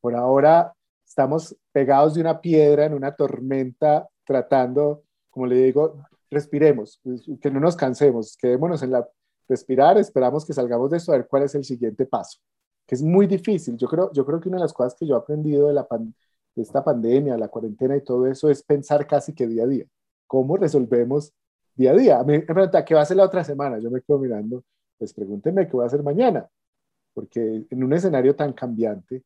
Por ahora estamos pegados de una piedra en una tormenta tratando, como le digo, respiremos, pues, que no nos cansemos, quedémonos en la respirar, esperamos que salgamos de esto a ver cuál es el siguiente paso, que es muy difícil. Yo creo, yo creo que una de las cosas que yo he aprendido de, la de esta pandemia, la cuarentena y todo eso es pensar casi que día a día. ¿Cómo resolvemos día a día? Me pregunta, ¿qué va a hacer la otra semana? Yo me quedo mirando, pues pregúntenme qué va a hacer mañana, porque en un escenario tan cambiante,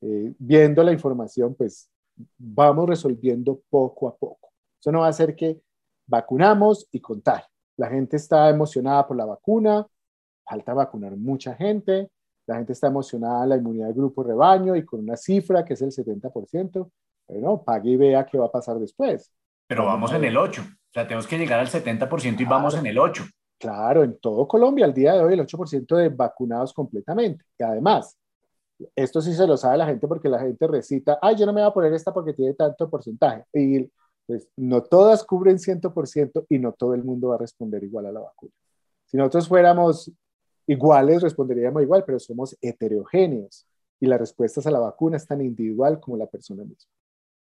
eh, viendo la información, pues vamos resolviendo poco a poco. Eso no va a hacer que vacunamos y contar. La gente está emocionada por la vacuna, falta vacunar mucha gente, la gente está emocionada la inmunidad del grupo rebaño y con una cifra que es el 70%, bueno, pague y vea qué va a pasar después. Pero vamos en el 8, o sea, tenemos que llegar al 70% y vamos en el 8. Claro, en todo Colombia al día de hoy el 8% de vacunados completamente. Y además, esto sí se lo sabe la gente porque la gente recita, ay, yo no me voy a poner esta porque tiene tanto porcentaje. Y pues, no todas cubren 100% y no todo el mundo va a responder igual a la vacuna. Si nosotros fuéramos iguales, responderíamos igual, pero somos heterogéneos y las respuestas a la vacuna es tan individual como la persona misma.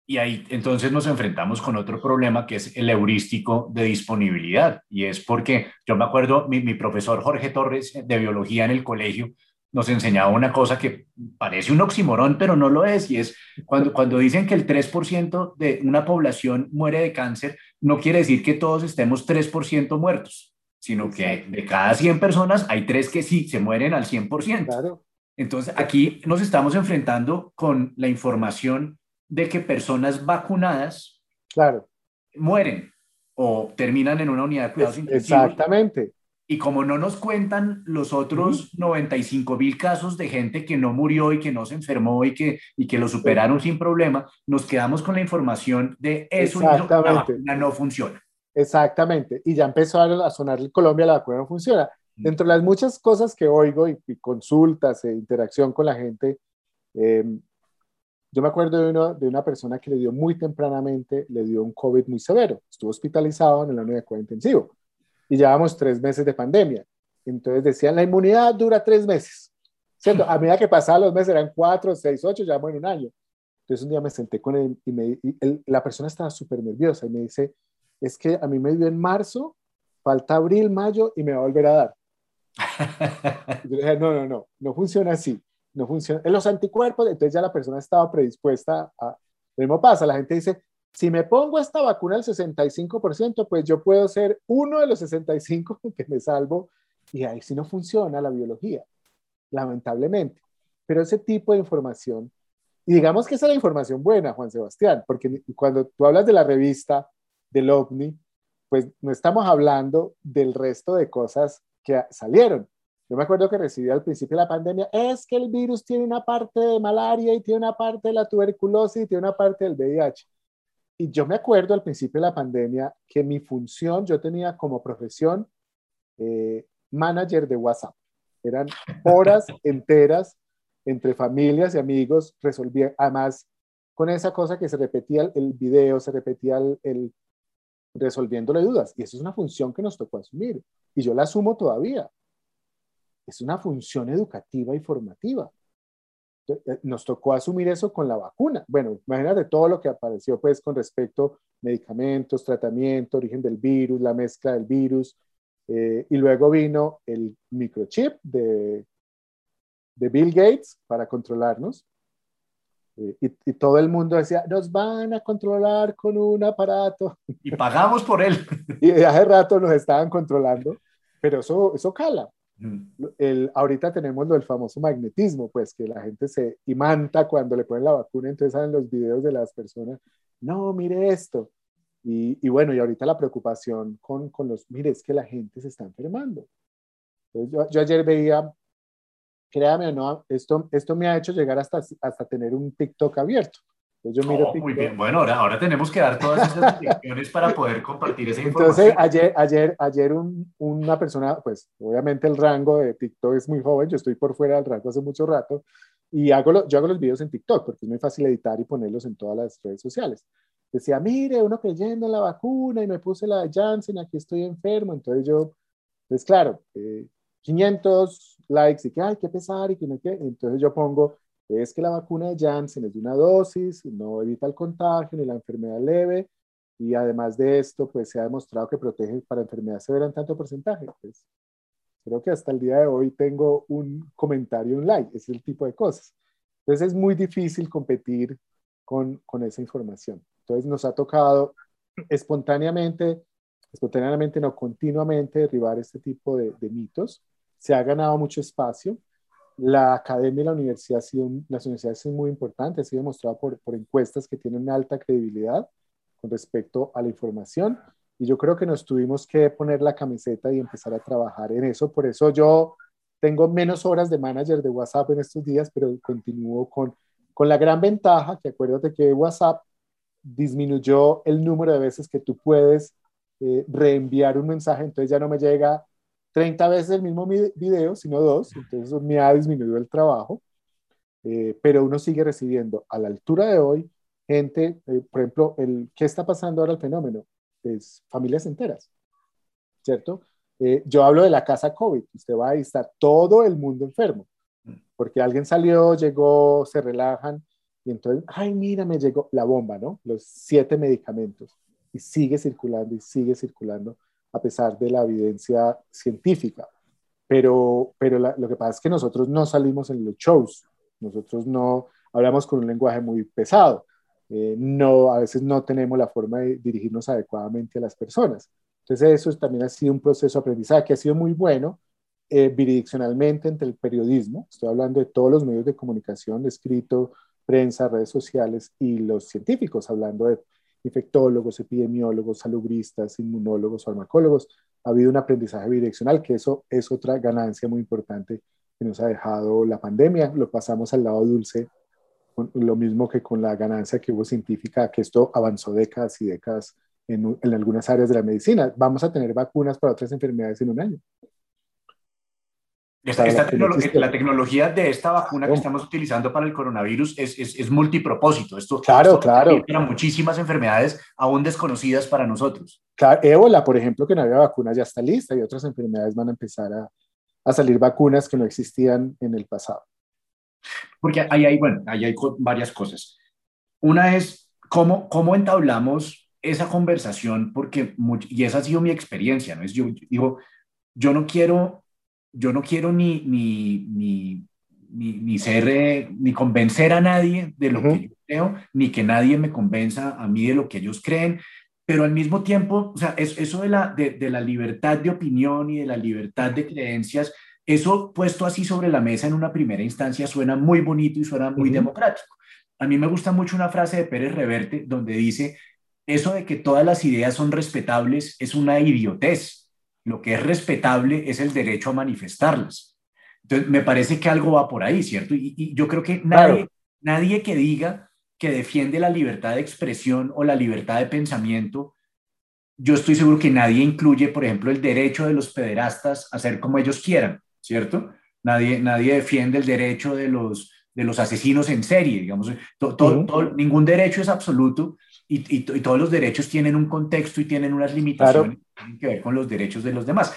Y ahí entonces nos enfrentamos con otro problema que es el heurístico de disponibilidad. Y es porque yo me acuerdo, mi, mi profesor Jorge Torres de biología en el colegio nos enseñaba una cosa que parece un oximorón, pero no lo es, y es cuando, cuando dicen que el 3% de una población muere de cáncer, no quiere decir que todos estemos 3% muertos, sino que de cada 100 personas hay 3 que sí se mueren al 100%. Claro. Entonces, aquí nos estamos enfrentando con la información de que personas vacunadas claro. mueren o terminan en una unidad de cuidados intensivos. Exactamente. Y como no nos cuentan los otros 95 mil casos de gente que no murió y que no se enfermó y que, y que lo superaron sin problema, nos quedamos con la información de eso y la vacuna no funciona. Exactamente. Y ya empezó a sonar en Colombia, la vacuna no funciona. Dentro de las muchas cosas que oigo y, consultas e interacción con la gente, em, yo me acuerdo de, uno, de una persona que le dio muy tempranamente, le dio un COVID muy severo, estuvo hospitalizado en la unidad de cuidado intensivo y llevamos tres meses de pandemia. Entonces decían, la inmunidad dura tres meses. ¿Cierto? A medida que pasaban los meses eran cuatro, seis, ocho, ya en un año. Entonces un día me senté con él y, me, la persona estaba súper nerviosa y me dice, es que a mí me dio en marzo, falta abril, mayo y me va a volver a dar. yo dije, no, no, no, no funciona así. No funciona. En los anticuerpos, entonces ya la persona estaba predispuesta a... Lo mismo pasa, la gente dice, si me pongo esta vacuna al 65%, pues yo puedo ser uno de los 65 que me salvo. Y ahí sí no funciona la biología, lamentablemente. Pero ese tipo de información, y digamos que esa es la información buena, Juan Sebastián, porque cuando tú hablas de la revista del OVNI, pues no estamos hablando del resto de cosas que salieron. Yo me acuerdo que recibí al principio de la pandemia, es que el virus tiene una parte de malaria y tiene una parte de la tuberculosis y tiene una parte del VIH. Y yo me acuerdo al principio de la pandemia que mi función, yo tenía como profesión eh, manager de WhatsApp. Eran horas enteras entre familias y amigos, resolvían, además con esa cosa que se repetía el, video, se repetía el, el resolviéndole dudas. Y eso es una función que nos tocó asumir. Y yo la asumo todavía. Es una función educativa y formativa. Nos tocó asumir eso con la vacuna. Bueno, imagínate todo lo que apareció pues con respecto a medicamentos, tratamiento, origen del virus, la mezcla del virus, eh, y luego vino el microchip de, de Bill Gates para controlarnos. Eh, y, y, todo el mundo decía, nos van a controlar con un aparato. Y pagamos por él. y hace rato nos estaban controlando, pero eso, eso cala. El, ahorita tenemos lo del famoso magnetismo, pues que la gente se imanta cuando le ponen la vacuna, entonces salen los videos de las personas, no, mire esto. Y, y bueno, y ahorita la preocupación con, con, los, mire, es que la gente se está enfermando. Entonces yo, yo ayer veía, créame o no, esto, esto me ha hecho llegar hasta, hasta tener un TikTok abierto yo miro oh, muy bien, bueno, ahora, ahora tenemos que dar todas esas indicaciones para poder compartir esa información. Entonces, ayer, ayer, ayer un, una persona, pues obviamente el rango de TikTok es muy joven, yo estoy por fuera del rango hace mucho rato, y hago lo, yo hago los videos en TikTok porque es muy fácil editar y ponerlos en todas las redes sociales. Decía, mire, uno creyendo en la vacuna y me puse la de Janssen, aquí estoy enfermo, entonces yo, pues claro, 500 eh, likes y que, ay, qué pesar y que no qué, entonces yo pongo es que la vacuna de Janssen es de una dosis, no evita el contagio ni la enfermedad leve, y además de esto, pues se ha demostrado que protege para enfermedad severa en tanto porcentaje. Pues, creo que hasta el día de hoy tengo un comentario, un like, es el tipo de cosas. Entonces es muy difícil competir con, con esa información. Entonces nos ha tocado espontáneamente, espontáneamente, no continuamente, derribar este tipo de, de mitos. Se ha ganado mucho espacio la academia y la universidad, ha sido, las universidades son muy importantes, ha sido demostrado por, por encuestas que tienen una alta credibilidad con respecto a la información. Y yo creo que nos tuvimos que poner la camiseta y empezar a trabajar en eso. Por eso yo tengo menos horas de manager de WhatsApp en estos días, pero continúo con, con la gran ventaja que acuérdate que WhatsApp disminuyó el número de veces que tú puedes eh, reenviar un mensaje, entonces ya no me llega 30 veces el mismo video, sino dos, entonces eso me ha disminuido el trabajo, eh, pero uno sigue recibiendo a la altura de hoy gente, eh, por ejemplo, el, ¿qué está pasando ahora el fenómeno? Es familias enteras, ¿cierto? Eh, yo hablo de la casa COVID, usted va a estar todo el mundo enfermo, porque alguien salió, llegó, se relajan, y entonces, ay, mira, me llegó la bomba, ¿no? Los siete medicamentos, y sigue circulando y sigue circulando a pesar de la evidencia científica. Pero, pero lo que pasa es que nosotros no salimos en los shows, nosotros no hablamos con un lenguaje muy pesado, eh, no, a veces no tenemos la forma de dirigirnos adecuadamente a las personas. Entonces eso también ha sido un proceso de aprendizaje que ha sido muy bueno eh, bidireccionalmente entre el periodismo, estoy hablando de todos los medios de comunicación, escrito, prensa, redes sociales y los científicos, hablando de infectólogos, epidemiólogos, salubristas, inmunólogos, farmacólogos. Ha habido un aprendizaje bidireccional, que eso es otra ganancia muy importante que nos ha dejado la pandemia. Lo pasamos al lado dulce, lo mismo que con la ganancia que hubo científica, que esto avanzó décadas y décadas en, en algunas áreas de la medicina. Vamos a tener vacunas para otras enfermedades en un año. La, tecnología de esta vacuna que estamos utilizando para el coronavirus es, es, es multipropósito. Esto, claro, claro. Para muchísimas enfermedades aún desconocidas para nosotros. Claro, ébola, por ejemplo, que no había vacuna, ya está lista y otras enfermedades van a empezar a, a salir vacunas que no existían en el pasado. Porque ahí hay, bueno, ahí hay varias cosas. Una es cómo, cómo entablamos esa conversación, porque, y esa ha sido mi experiencia, ¿no? Es, yo digo, yo no quiero yo no quiero ni, ni, ni, ni, ser, eh, ni convencer a nadie de lo que yo creo, ni que nadie me convenza a mí de lo que ellos creen, pero al mismo tiempo, o sea, eso de la, de, de la libertad de opinión y de la libertad de creencias, eso puesto así sobre la mesa en una primera instancia suena muy bonito y suena muy democrático. A mí me gusta mucho una frase de Pérez Reverte donde dice, eso de que todas las ideas son respetables es una idiotez lo que es respetable es el derecho a manifestarlas. Entonces, me parece que algo va por ahí, ¿cierto? Y, yo creo que nadie, nadie que diga que defiende la libertad de expresión o la libertad de pensamiento, yo estoy seguro que nadie incluye, por ejemplo, el derecho de los pederastas a hacer como ellos quieran, ¿cierto? Nadie, nadie defiende el derecho de los, de los asesinos en serie, digamos. ningún derecho es absoluto y, todos los derechos tienen un contexto y tienen unas limitaciones que tienen que ver con los derechos de los demás.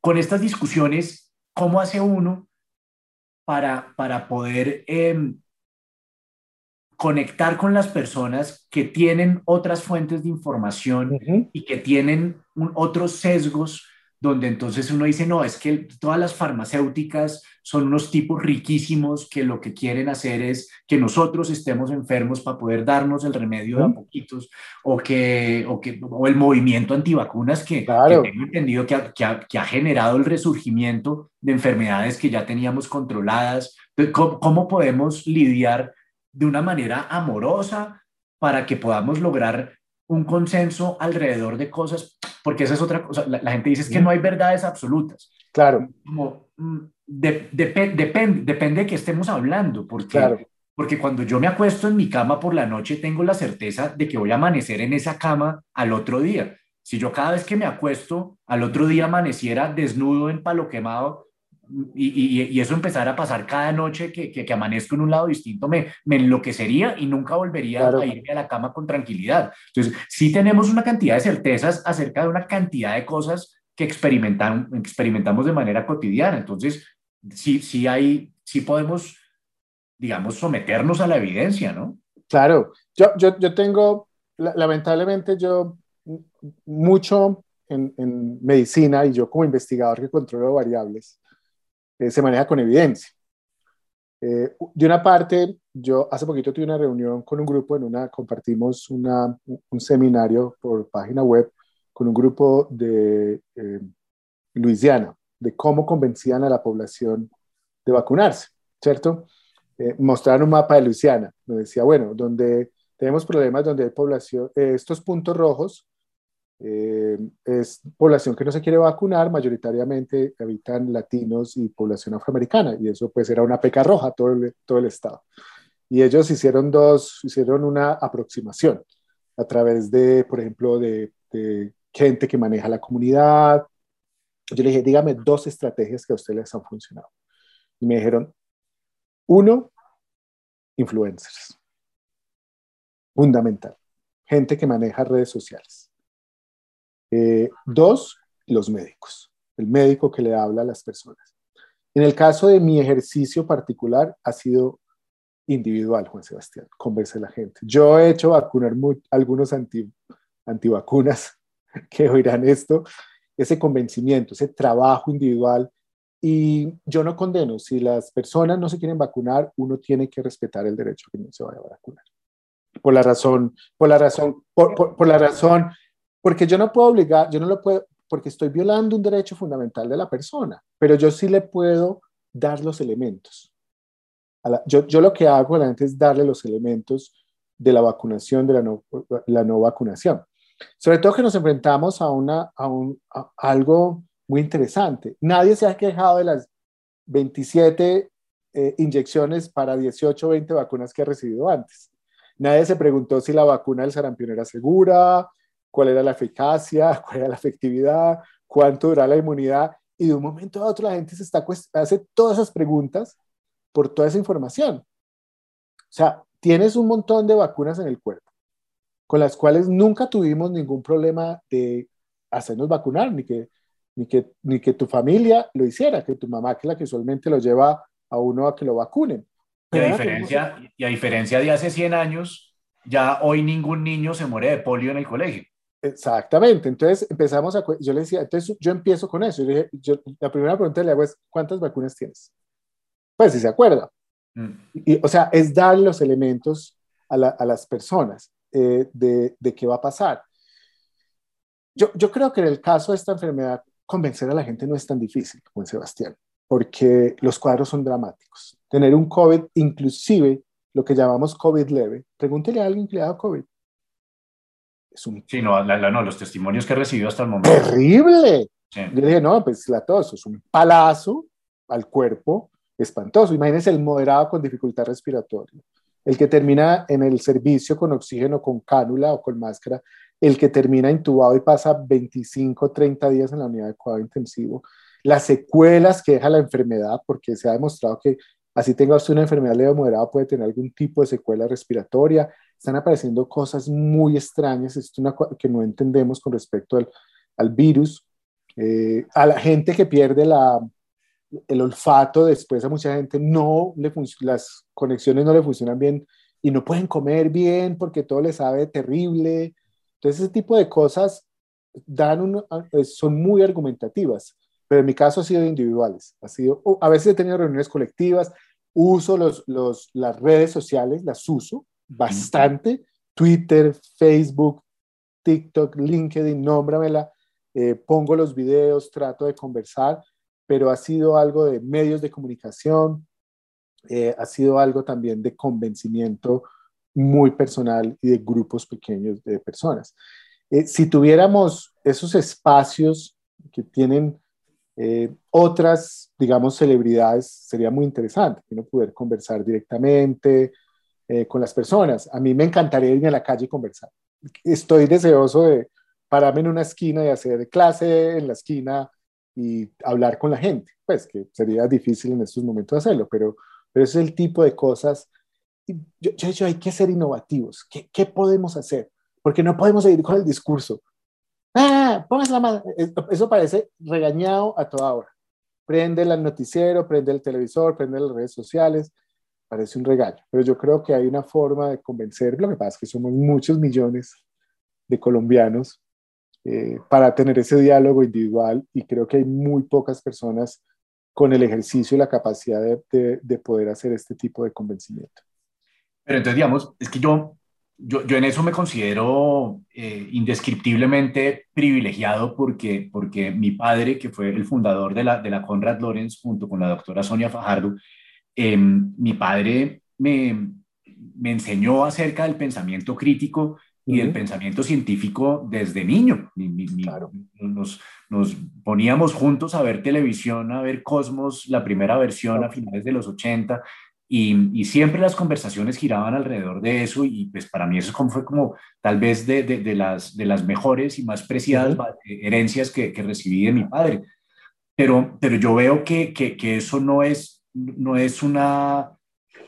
Con estas discusiones, ¿cómo hace uno para, para poder em, conectar con las personas que tienen otras fuentes de información y que tienen otros sesgos donde entonces uno dice, no, es que todas las farmacéuticas son unos tipos riquísimos que lo que quieren hacer es que nosotros estemos enfermos para poder darnos el remedio de a poquitos, o, que, o, que, o el movimiento antivacunas que, tengo entendido que ha, que, ha, generado el resurgimiento de enfermedades que ya teníamos controladas. ¿Cómo, ¿Cómo podemos lidiar de una manera amorosa para que podamos lograr un consenso alrededor de cosas, porque esa es otra cosa, la, gente dice es que no hay verdades absolutas. Claro. Como, mm, depende, depende de qué estemos hablando, porque, porque cuando yo me acuesto en mi cama por la noche tengo la certeza de que voy a amanecer en esa cama al otro día. Si yo cada vez que me acuesto al otro día amaneciera desnudo en palo quemado, y, eso empezara a pasar cada noche que, que, amanezco en un lado distinto, me, me enloquecería y nunca volvería a irme a la cama con tranquilidad. Entonces, sí tenemos una cantidad de certezas acerca de una cantidad de cosas que experimentan, experimentamos de manera cotidiana. Entonces, sí, sí, hay, sí podemos, digamos, someternos a la evidencia, ¿no? Claro, yo, yo, yo tengo, lamentablemente yo mucho en, en medicina y yo como investigador que controlo variables, eh, se maneja con evidencia. Eh, de una parte, yo hace poquito tuve una reunión con un grupo, en una compartimos una, un seminario por página web con un grupo de eh, Luisiana, de cómo convencían a la población de vacunarse, ¿cierto? mostraron un mapa de Luisiana, donde decía, bueno, donde tenemos problemas donde hay población, estos puntos rojos eh, es población que no se quiere vacunar, mayoritariamente habitan latinos y población afroamericana, y eso pues era una peca roja todo el, todo el estado. Y ellos hicieron dos, hicieron una aproximación a través de, por ejemplo, de, de gente que maneja la comunidad. Yo le dije, dígame dos estrategias que a ustedes les han funcionado. Y me dijeron, uno, influencers. Fundamental. Gente que maneja redes sociales. Eh, dos, los médicos, el médico que le habla a las personas. En el caso de mi ejercicio particular, ha sido individual, Juan Sebastián, convencer a la gente. Yo he hecho vacunar algunos anti, antivacunas que oirán esto, ese convencimiento, ese trabajo individual. Y yo no condeno, si las personas no se quieren vacunar, uno tiene que respetar el derecho que no se vaya a vacunar. Por la razón, por la razón, por la razón porque yo no puedo obligar, yo no lo puedo, porque estoy violando un derecho fundamental de la persona, pero yo sí le puedo dar los elementos. yo, yo, lo que hago a la gente es darle los elementos de la vacunación, de la no, la no vacunación. Sobre todo que nos enfrentamos a, una, a, un, algo muy interesante. Nadie se ha quejado de las 27 eh, inyecciones para 18 o 20 vacunas que ha recibido antes. Nadie se preguntó si la vacuna del sarampión era segura, cuál era la eficacia, cuál era la efectividad, cuánto dura la inmunidad. y de un momento a otro la gente se está hace todas esas preguntas por toda esa información. O sea, tienes un montón de vacunas en el cuerpo con las cuales nunca tuvimos ningún problema de hacernos vacunar, ni que, ni que, ni que tu familia lo hiciera, que tu mamá, que es la que usualmente lo lleva a uno a que lo vacunen. Y a, diferencia, y a diferencia de hace 100 años, ya hoy ningún niño se muere de polio en el colegio. Exactamente, entonces empezamos a, yo le decía, entonces yo empiezo con eso, yo la primera pregunta que le hago es, ¿cuántas vacunas tienes? Pues si se acuerda. Mm. Y, o sea, es dar los elementos a, a las personas eh, de, de, qué va a pasar. Yo, yo creo que en el caso de esta enfermedad, convencer a la gente no es tan difícil como en Sebastián, porque los cuadros son dramáticos. Tener un COVID, inclusive lo que llamamos COVID leve, pregúntele a alguien que le ha dado COVID es un... Sí, no, no, los testimonios que he recibido hasta el momento. ¡Terrible! Yo dije, no, pues la tos es un palazo al cuerpo espantoso. Imagínense el moderado con dificultad respiratoria, el que termina en el servicio con oxígeno, con cánula o con máscara, el que termina intubado y pasa 25, 30 días en la unidad de cuidado intensivo, las secuelas que deja la enfermedad, porque se ha demostrado que así tenga usted una enfermedad leve o moderada, puede tener algún tipo de secuela respiratoria, están apareciendo cosas muy extrañas, es una que no entendemos con respecto al, al virus, eh, a la gente que pierde la, el olfato, después a mucha gente no le las conexiones no le funcionan bien y no pueden comer bien porque todo les sabe terrible. Entonces ese tipo de cosas dan son muy argumentativas, pero en mi caso ha sido individuales. Ha sido, a veces he tenido reuniones colectivas, uso los, los, las redes sociales, las uso, bastante. Twitter, Facebook, TikTok, LinkedIn, nómbramela. Eh, pongo los videos, trato de conversar, pero ha sido algo de medios de comunicación, eh, ha sido algo también de convencimiento muy personal y de grupos pequeños de personas. Eh, si tuviéramos esos espacios que tienen otras, digamos, celebridades, sería muy interesante, no poder conversar directamente, eh, con las personas. A mí me encantaría ir a la calle y conversar. Estoy deseoso de pararme en una esquina y hacer clase en la esquina y hablar con la gente. Pues que sería difícil en estos momentos hacerlo, pero, pero ese es el tipo de cosas. Yo, yo, yo hay que ser innovativos. ¿Qué, ¿Qué, podemos hacer? Porque no podemos seguir con el discurso. Ah, póngase la mano. Eso parece regañado a toda hora. Prende el noticiero, prende el televisor, prende las redes sociales parece un regaño, pero yo creo que hay una forma de convencer, lo que pasa es que somos muchos millones de colombianos eh, para tener ese diálogo individual y creo que hay muy pocas personas con el ejercicio y la capacidad de, de, poder hacer este tipo de convencimiento. Pero entonces, digamos, es que yo, yo, yo en eso me considero eh, indescriptiblemente privilegiado porque, porque mi padre, que fue el fundador de la, de la Conrad Lorenz, junto con la doctora Sonia Fajardo, Em, mi padre me, me, enseñó acerca del pensamiento crítico y del pensamiento científico desde niño. nos, nos, poníamos juntos a ver televisión, a ver Cosmos, la primera versión a finales de los 80, y, y, siempre las conversaciones giraban alrededor de eso, y pues para mí eso fue como tal vez de, de, las, de las mejores y más preciadas herencias que, que, recibí de mi padre. Pero, pero yo veo que, que, que eso no es no es una,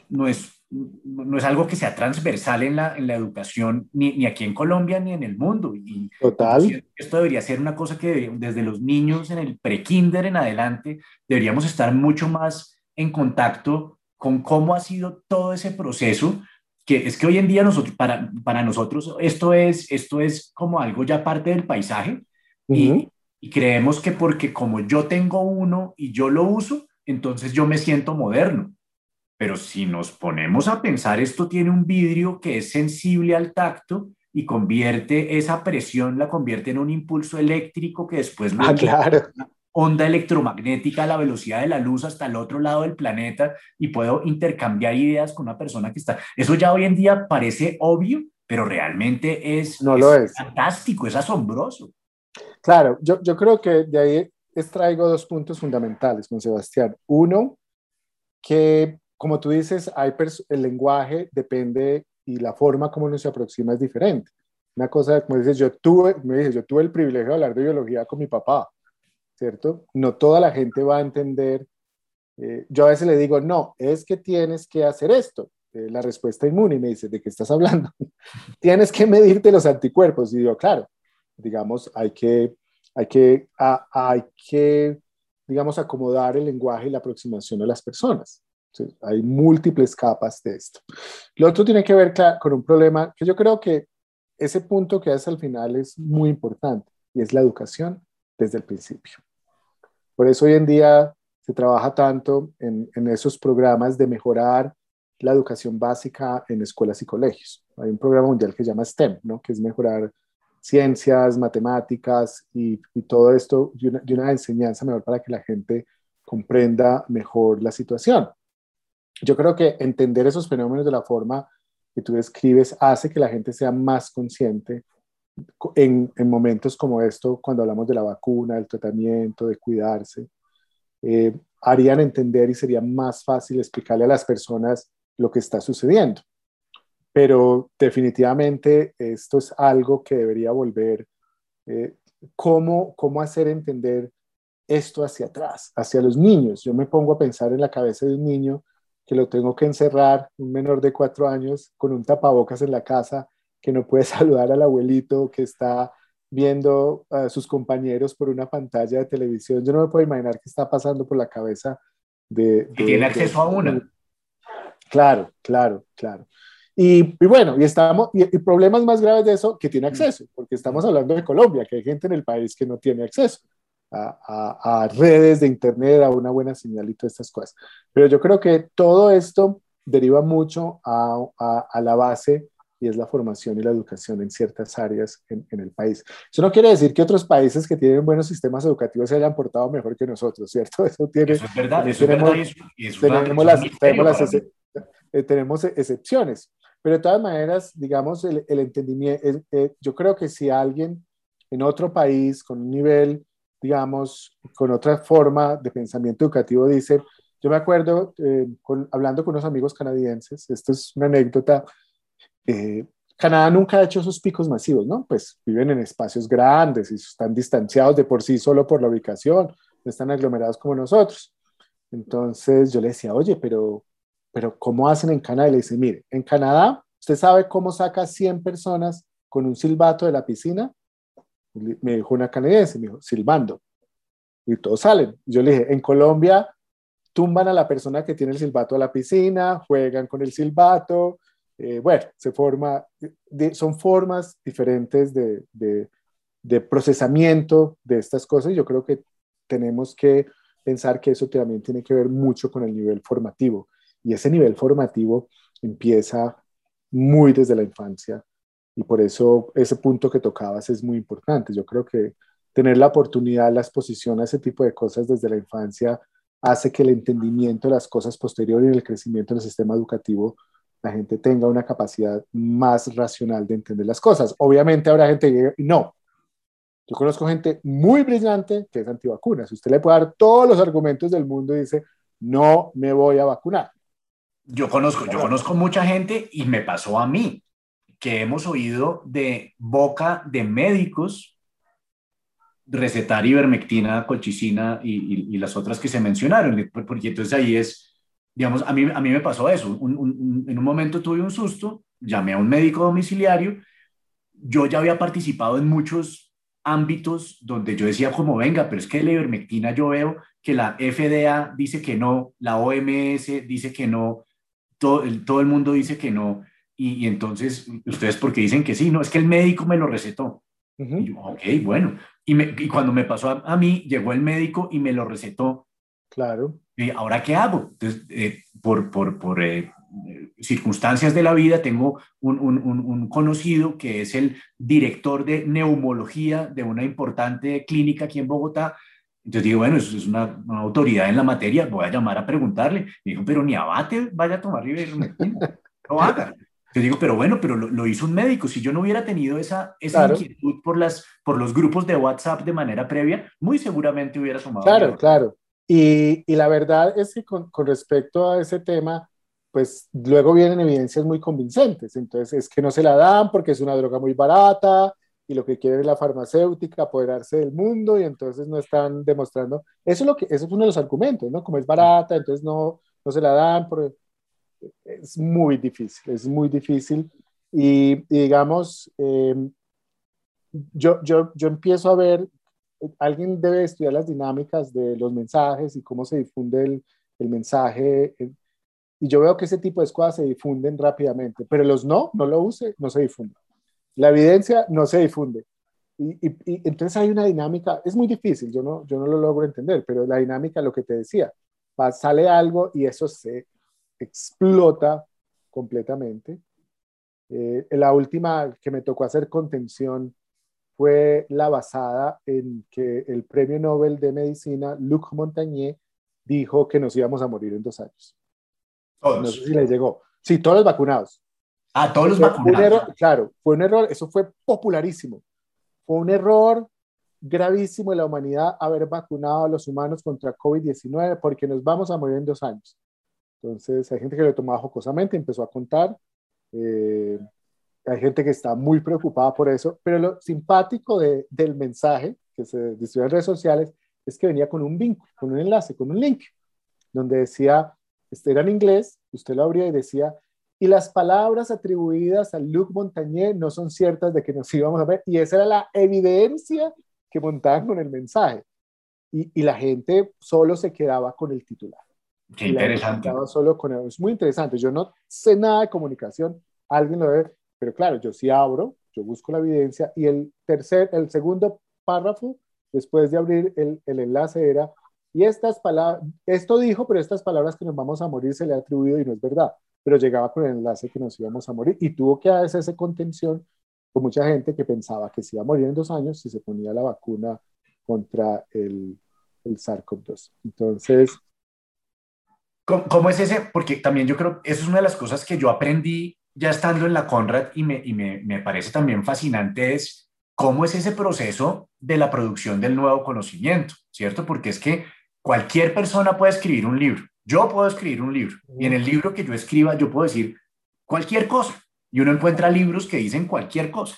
no es, no es algo que sea transversal en la, en la educación, ni, ni, aquí en Colombia ni en el mundo. Y Total. Esto debería ser una cosa que desde los niños en el pre-kinder en adelante deberíamos estar mucho más en contacto con cómo ha sido todo ese proceso, que es que hoy en día nosotros, para, para nosotros esto es, esto es como algo ya parte del paisaje y, y creemos que porque como yo tengo uno y yo lo uso, entonces yo me siento moderno. Pero si nos ponemos a pensar, esto tiene un vidrio que es sensible al tacto y convierte esa presión, la convierte en un impulso eléctrico que después ah, claro. una onda electromagnética a la velocidad de la luz hasta el otro lado del planeta y puedo intercambiar ideas con una persona que está. Eso ya hoy en día parece obvio, pero realmente es, no lo es. fantástico, es asombroso. Claro, yo, yo creo que de ahí extraigo dos puntos fundamentales con Sebastián. Uno, que como tú dices, hay el lenguaje depende y la forma como uno se aproxima es diferente. Una cosa, como dices, yo tuve, me dices, yo tuve el privilegio de hablar de biología con mi papá. ¿cierto? No toda la gente va a entender. Eh, yo a veces le digo, no, es que tienes que hacer esto. Eh, la respuesta inmune y me dice, ¿de qué estás hablando? tienes que medirte los anticuerpos. Y digo, claro, digamos, hay que, hay que, hay que, digamos, acomodar el lenguaje y la aproximación a las personas. hay múltiples capas de esto. Lo otro tiene que ver con un problema que yo creo que ese punto que hace al final es muy importante y es la educación desde el principio. Por eso hoy en día se trabaja tanto en, esos programas de mejorar la educación básica en escuelas y colegios. Hay un programa mundial que se llama STEM, ¿no? que es mejorar ciencias, matemáticas y, todo esto de una, enseñanza mejor para que la gente comprenda mejor la situación. Yo creo que entender esos fenómenos de la forma que tú describes hace que la gente sea más consciente en, en momentos como esto, cuando hablamos de la vacuna, del tratamiento, de cuidarse. Eh, harían entender y sería más fácil explicarle a las personas lo que está sucediendo pero definitivamente esto es algo que debería volver. Eh, ¿cómo, ¿Cómo hacer entender esto hacia atrás, hacia los niños? Yo me pongo a pensar en la cabeza de un niño que lo tengo que encerrar, un menor de cuatro años, con un tapabocas en la casa, que no puede saludar al abuelito, que está viendo a sus compañeros por una pantalla de televisión. Yo no me puedo imaginar qué está pasando por la cabeza de... que tiene acceso a una. Claro, claro, claro. Y, bueno, y, estamos, y, problemas más graves de eso que tiene acceso, porque estamos hablando de Colombia, que hay gente en el país que no tiene acceso a, a, redes de Internet, a una buena señal y todas estas cosas. Pero yo creo que todo esto deriva mucho a, a, la base y es la formación y la educación en ciertas áreas en, en, el país. Eso no quiere decir que otros países que tienen buenos sistemas educativos se hayan portado mejor que nosotros, ¿cierto? Eso, tiene, eso es verdad, eso tenemos, es verdad. Y tenemos, las, tenemos, las, eh, tenemos excepciones, pero de todas maneras, digamos, el, entendimiento, eh, yo creo que si alguien en otro país con un nivel, digamos, con otra forma de pensamiento educativo dice, yo me acuerdo eh, hablando con unos amigos canadienses, esto es una anécdota, eh, Canadá nunca ha hecho esos picos masivos, ¿no? Pues viven en espacios grandes y están distanciados de por sí solo por la ubicación, no están aglomerados como nosotros. Entonces yo le decía, oye, pero pero ¿cómo hacen en Canadá? Y le dice, mire, en Canadá, ¿usted sabe cómo saca 100 personas con un silbato de la piscina? Me dijo una canadiense, me dijo, silbando. Y todos salen. Yo le dije, en Colombia tumban a la persona que tiene el silbato de la piscina, juegan con el silbato, eh, bueno, se forma, son formas diferentes de, de, de, procesamiento de estas cosas. Yo creo que tenemos que pensar que eso también tiene que ver mucho con el nivel formativo. Y ese nivel formativo empieza muy desde la infancia y por eso ese punto que tocabas es muy importante. Yo creo que tener la oportunidad, la exposición a ese tipo de cosas desde la infancia hace que el entendimiento de las cosas posteriores y el crecimiento del sistema educativo, la gente tenga una capacidad más racional de entender las cosas. Obviamente habrá gente que no. Yo conozco gente muy brillante que es antivacunas. Usted le puede dar todos los argumentos del mundo y dice, no me voy a vacunar. Yo conozco, yo conozco mucha gente y me pasó a mí, que hemos oído de boca de médicos recetar ivermectina, colchicina y, y, las otras que se mencionaron, porque entonces ahí es, digamos, a mí, a mí me pasó eso. en un momento tuve un susto, llamé a un médico domiciliario, yo ya había participado en muchos ámbitos donde yo decía como, venga, pero es que la ivermectina yo veo que la FDA dice que no, la OMS dice que no, todo el, todo el mundo dice que no, y, entonces, ¿ustedes porque dicen que sí? No, es que el médico me lo recetó. y yo, ok, bueno. Y, me, y cuando me pasó a, mí, llegó el médico y me lo recetó. Claro. ¿Y ahora qué hago? Entonces, eh, por, por, por eh, circunstancias de la vida, tengo un, un, un, conocido que es el director de neumología de una importante clínica aquí en Bogotá, entonces digo, bueno, eso es una, autoridad en la materia, voy a llamar a preguntarle. Me dijo, pero ni abate vaya a tomar ivermectina, no haga. Yo digo, pero bueno, pero lo, hizo un médico. Si yo no hubiera tenido esa, esa inquietud por, las, por los grupos de WhatsApp de manera previa, muy seguramente hubiera tomado. Claro, claro. Y, y, la verdad es que con, con, respecto a ese tema, pues luego vienen evidencias muy convincentes. Entonces es que no se la dan porque es una droga muy barata, y lo que quiere es la farmacéutica, apoderarse del mundo y entonces no están demostrando. Eso es, lo que, eso es uno de los argumentos, ¿no? Como es barata, entonces no, no se la dan. Por, es muy difícil, es muy difícil. Y, digamos, em, yo, yo, yo empiezo a ver, alguien debe estudiar las dinámicas de los mensajes y cómo se difunde el, el mensaje. Y yo veo que ese tipo de cosas se difunden rápidamente, pero los no, no lo use, no se difunden. La evidencia no se difunde. Y, entonces hay una dinámica, es muy difícil, yo no, yo no lo logro entender, pero la dinámica, lo que te decía, sale algo y eso se explota completamente. Eh, la última que me tocó hacer contención fue la basada en que el premio Nobel de Medicina, Luc Montagnier, dijo que nos íbamos a morir en dos años. Todos. No sé si le llegó. Sí, todos los vacunados. Ah, todos los vacunados. claro, fue un error, eso fue popularísimo. Fue un error gravísimo de la humanidad haber vacunado a los humanos contra COVID-19 porque nos vamos a morir en dos años. Entonces, hay gente que lo tomaba jocosamente, empezó a contar. Eh, hay gente que está muy preocupada por eso, pero lo simpático de, del mensaje que se distribuye en redes sociales es que venía con un vínculo, con un enlace, con un link, donde decía, este era en inglés, usted lo abría y decía, y las palabras atribuidas a Luc Montagnier no son ciertas de que nos íbamos a ver, y esa era la evidencia que montaban con el mensaje. Y, y la gente solo se quedaba con el titular. Qué interesante. Solo con Es muy interesante. Yo no sé nada de comunicación, alguien lo ve, pero claro, yo sí abro, yo busco la evidencia y el tercer, el segundo párrafo, después de abrir el, el enlace era, y estas palabras, esto dijo, pero estas palabras que nos vamos a morir se le ha atribuido y no es verdad, pero llegaba con el enlace que nos íbamos a morir y tuvo que hacer esa contención con mucha gente que pensaba que se iba a morir en dos años si se ponía la vacuna contra el, el SARS-CoV-2. Entonces, ¿Cómo, es ese? Porque también yo creo, eso es una de las cosas que yo aprendí ya estando en la Conrad y me, y me, me parece también fascinante es cómo es ese proceso de la producción del nuevo conocimiento, ¿cierto? Porque es que cualquier persona puede escribir un libro. Yo puedo escribir un libro y en el libro que yo escriba yo puedo decir cualquier cosa y uno encuentra libros que dicen cualquier cosa.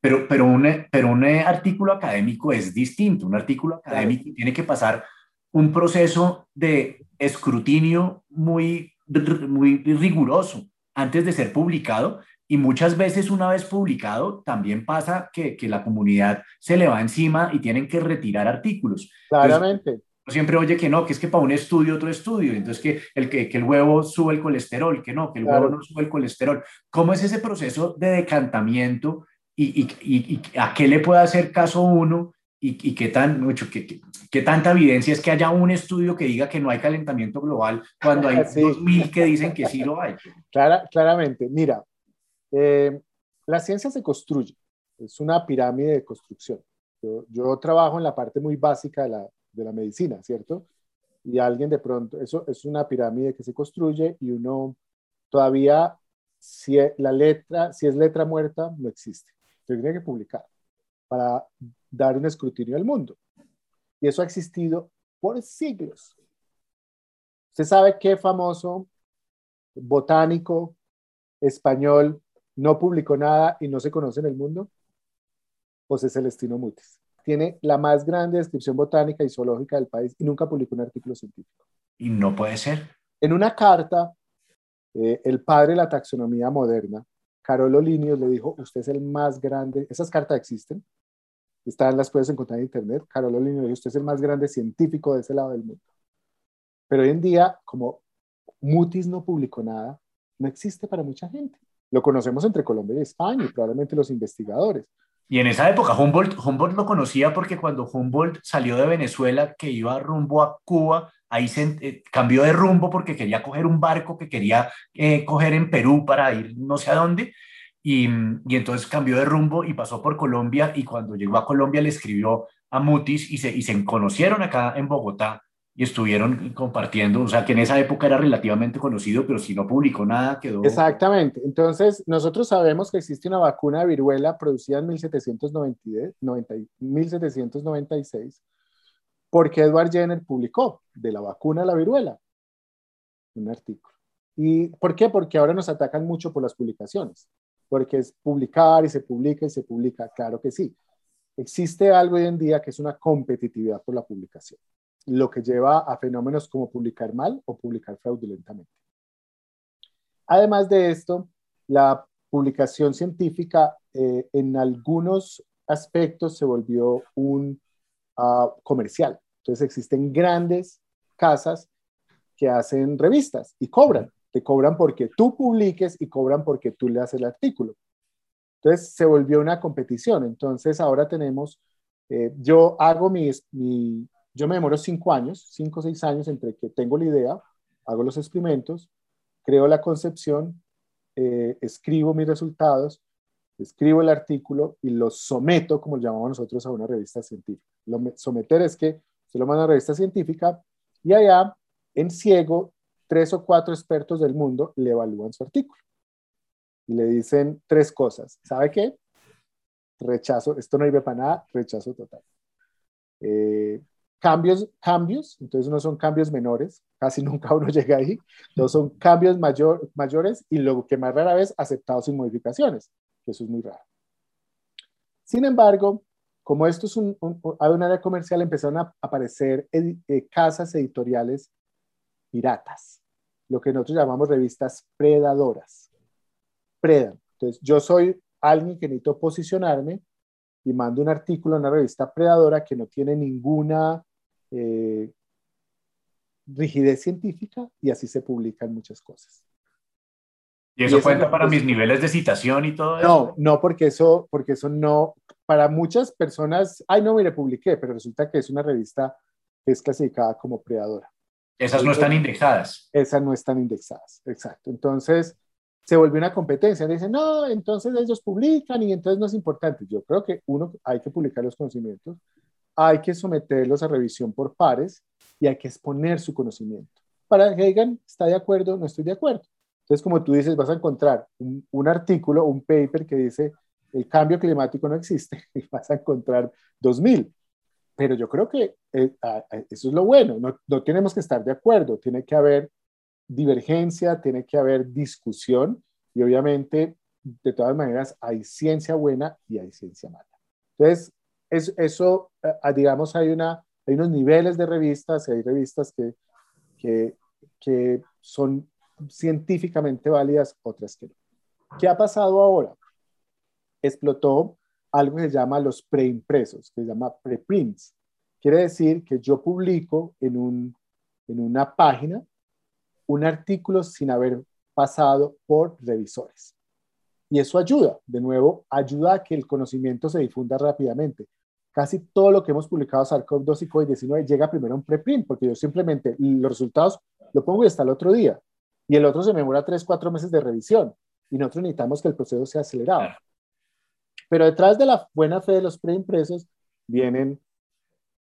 Pero, pero, un, pero un artículo académico es distinto. Un artículo académico tiene que pasar un proceso de escrutinio muy, muy riguroso antes de ser publicado y muchas veces una vez publicado también pasa que, que la comunidad se le va encima y tienen que retirar artículos. Claramente. Siempre oye que no, que es que para un estudio otro estudio, entonces que el, que, que el huevo sube el colesterol, que no, que el huevo no sube el colesterol. ¿Cómo es ese proceso de decantamiento y, y, y, y a qué le puede hacer caso uno y, qué, tan, mucho, qué, qué, tanta evidencia es que haya un estudio que diga que no hay calentamiento global cuando hay dos mil que dicen que sí lo hay. Clara, claramente, mira, eh, la ciencia se construye, es una pirámide de construcción. Yo, yo trabajo en la parte muy básica de la, de la, medicina, ¿cierto? Y alguien de pronto, eso es una pirámide que se construye y uno todavía, si la letra, si es letra muerta, no existe. Se tiene que publicar para dar un escrutinio al mundo. Y eso ha existido por siglos. ¿Usted sabe qué famoso botánico español no publicó nada y no se conoce en el mundo? José Celestino Mutis. Tiene la más grande descripción botánica y zoológica del país y nunca publicó un artículo científico. Y no puede ser. En una carta, eh, el padre de la taxonomía moderna, Carolo Linios, le dijo, usted es el más grande, esas cartas existen, están, las puedes encontrar en internet. Carolo Lino, usted es el más grande científico de ese lado del mundo. Pero hoy en día, como Mutis no publicó nada, no existe para mucha gente. Lo conocemos entre Colombia y España y probablemente los investigadores. Y en esa época Humboldt, Humboldt lo conocía porque cuando Humboldt salió de Venezuela, que iba rumbo a Cuba, ahí eh, cambió de rumbo porque quería coger un barco que quería eh, coger en Perú para ir no sé a dónde, y, y, entonces cambió de rumbo y pasó por Colombia y cuando llegó a Colombia le escribió a Mutis y se, y se conocieron acá en Bogotá y estuvieron compartiendo, o sea que en esa época era relativamente conocido, pero si no publicó nada quedó... Exactamente, entonces nosotros sabemos que existe una vacuna de viruela producida en 1790, 90, 1796 porque Edward Jenner publicó de la vacuna de la viruela un artículo. ¿Y por qué? Porque ahora nos atacan mucho por las publicaciones. porque es publicar y se publica y se publica, claro que sí. Existe algo hoy en día que es una competitividad por la publicación, lo que lleva a fenómenos como publicar mal o publicar fraudulentamente. Además de esto, la publicación científica eh, en algunos aspectos se volvió un ah, comercial. Entonces existen grandes casas que hacen revistas y cobran. Te cobran porque tú publiques y cobran porque tú le haces el artículo. Entonces se volvió una competición. Entonces ahora tenemos, eh, yo hago mi, yo me demoro cinco años, cinco o seis años entre que tengo la idea, hago los experimentos, creo la concepción, eh, escribo mis resultados, escribo el artículo y lo someto, como lo llamamos nosotros, a una revista científica. Lo, someter es que se lo manda a una revista científica y allá, en ciego, tres o cuatro expertos del mundo le evalúan su artículo y le dicen tres cosas. ¿Sabe qué? Rechazo, esto no sirve para nada, rechazo total. Eh, cambios, cambios, entonces no son cambios menores, casi nunca uno llega ahí, no son cambios mayor, mayores y lo que más rara vez aceptados sin modificaciones, que eso es muy raro. Sin embargo, como esto es un, área comercial, empezaron a aparecer eh, casas editoriales piratas, lo que nosotros llamamos revistas predadoras. Predan. Entonces, yo soy alguien que necesito posicionarme y mando un artículo a una revista predadora que no tiene ninguna eh, rigidez científica y así se publican muchas cosas. ¿Y eso cuenta para mis niveles de citación y todo eso? No, no, porque eso, porque eso no, para muchas personas, ay, no, mire, publiqué, pero resulta que es una revista que es clasificada como predadora. Esas no están indexadas. Esas no están indexadas, exacto. Entonces, se vuelve una competencia. Dicen, no, entonces ellos publican y entonces no es importante. Yo creo que uno, hay que publicar los conocimientos, hay que someterlos a revisión por pares y hay que exponer su conocimiento. Para que está de acuerdo, no estoy de acuerdo. Entonces, como tú dices, vas a encontrar un, un artículo, un paper que dice, el cambio climático no existe, y vas a encontrar 2000. Pero yo creo que eh, eso es lo bueno, no, no tenemos que estar de acuerdo, tiene que haber divergencia, tiene que haber discusión y obviamente, de todas maneras, hay ciencia buena y hay ciencia mala. Entonces, es, eso, eh, digamos, hay, unos niveles de revistas, y hay revistas que, que, que son científicamente válidas, otras que no. ¿Qué ha pasado ahora? Explotó algo que se llama los preimpresos, que se llama preprints. Quiere decir que yo publico en, un, en una página un artículo sin haber pasado por revisores. Y eso ayuda, de nuevo, ayuda a que el conocimiento se difunda rápidamente. Casi todo lo que hemos publicado SARS-CoV-2 y COVID-19 llega primero a un preprint, porque yo simplemente los resultados lo pongo y hasta el otro día. Y el otro se me demora tres, cuatro meses de revisión. Y nosotros necesitamos que el proceso sea acelerado. Pero detrás de la buena fe de los preimpresos vienen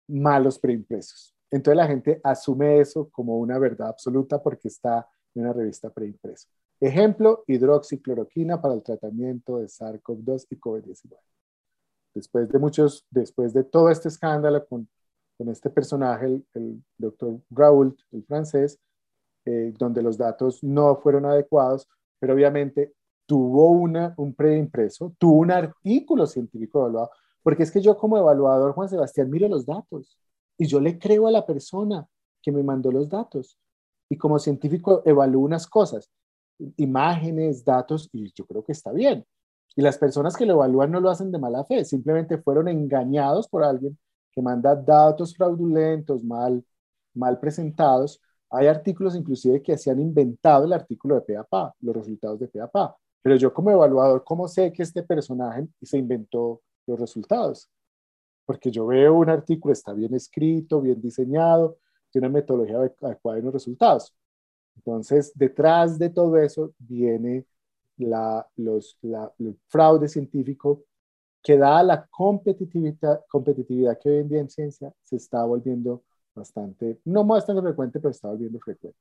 malos preimpresos. Entonces la gente asume eso como una verdad absoluta porque está en una revista preimpreso. Ejemplo, hidroxicloroquina para el tratamiento de SARS-CoV-2 y COVID-19. Después de muchos, después de todo este escándalo con, este personaje, el, el doctor Raoult, el francés, eh, donde los datos no fueron adecuados, pero obviamente tuvo una, un preimpreso, tuvo un artículo científico evaluado, porque es que yo como evaluador, Juan Sebastián, miro los datos y yo le creo a la persona que me mandó los datos. Y como científico evalúo unas cosas, imágenes, datos, y yo creo que está bien. Y las personas que lo evalúan no lo hacen de mala fe, simplemente fueron engañados por alguien que manda datos fraudulentos, mal, mal presentados. Hay artículos inclusive que se han inventado el artículo de PAPA, los resultados de PAPA. Pero yo como evaluador, ¿cómo sé que este personaje se inventó los resultados? porque yo veo un artículo, está bien escrito, bien diseñado, tiene una metodología adecuada y unos resultados. Entonces, detrás de todo eso viene la, los, el fraude científico que da la competitividad, competitividad que hoy en día en ciencia se está volviendo bastante, no bastante frecuente, pero está volviendo frecuente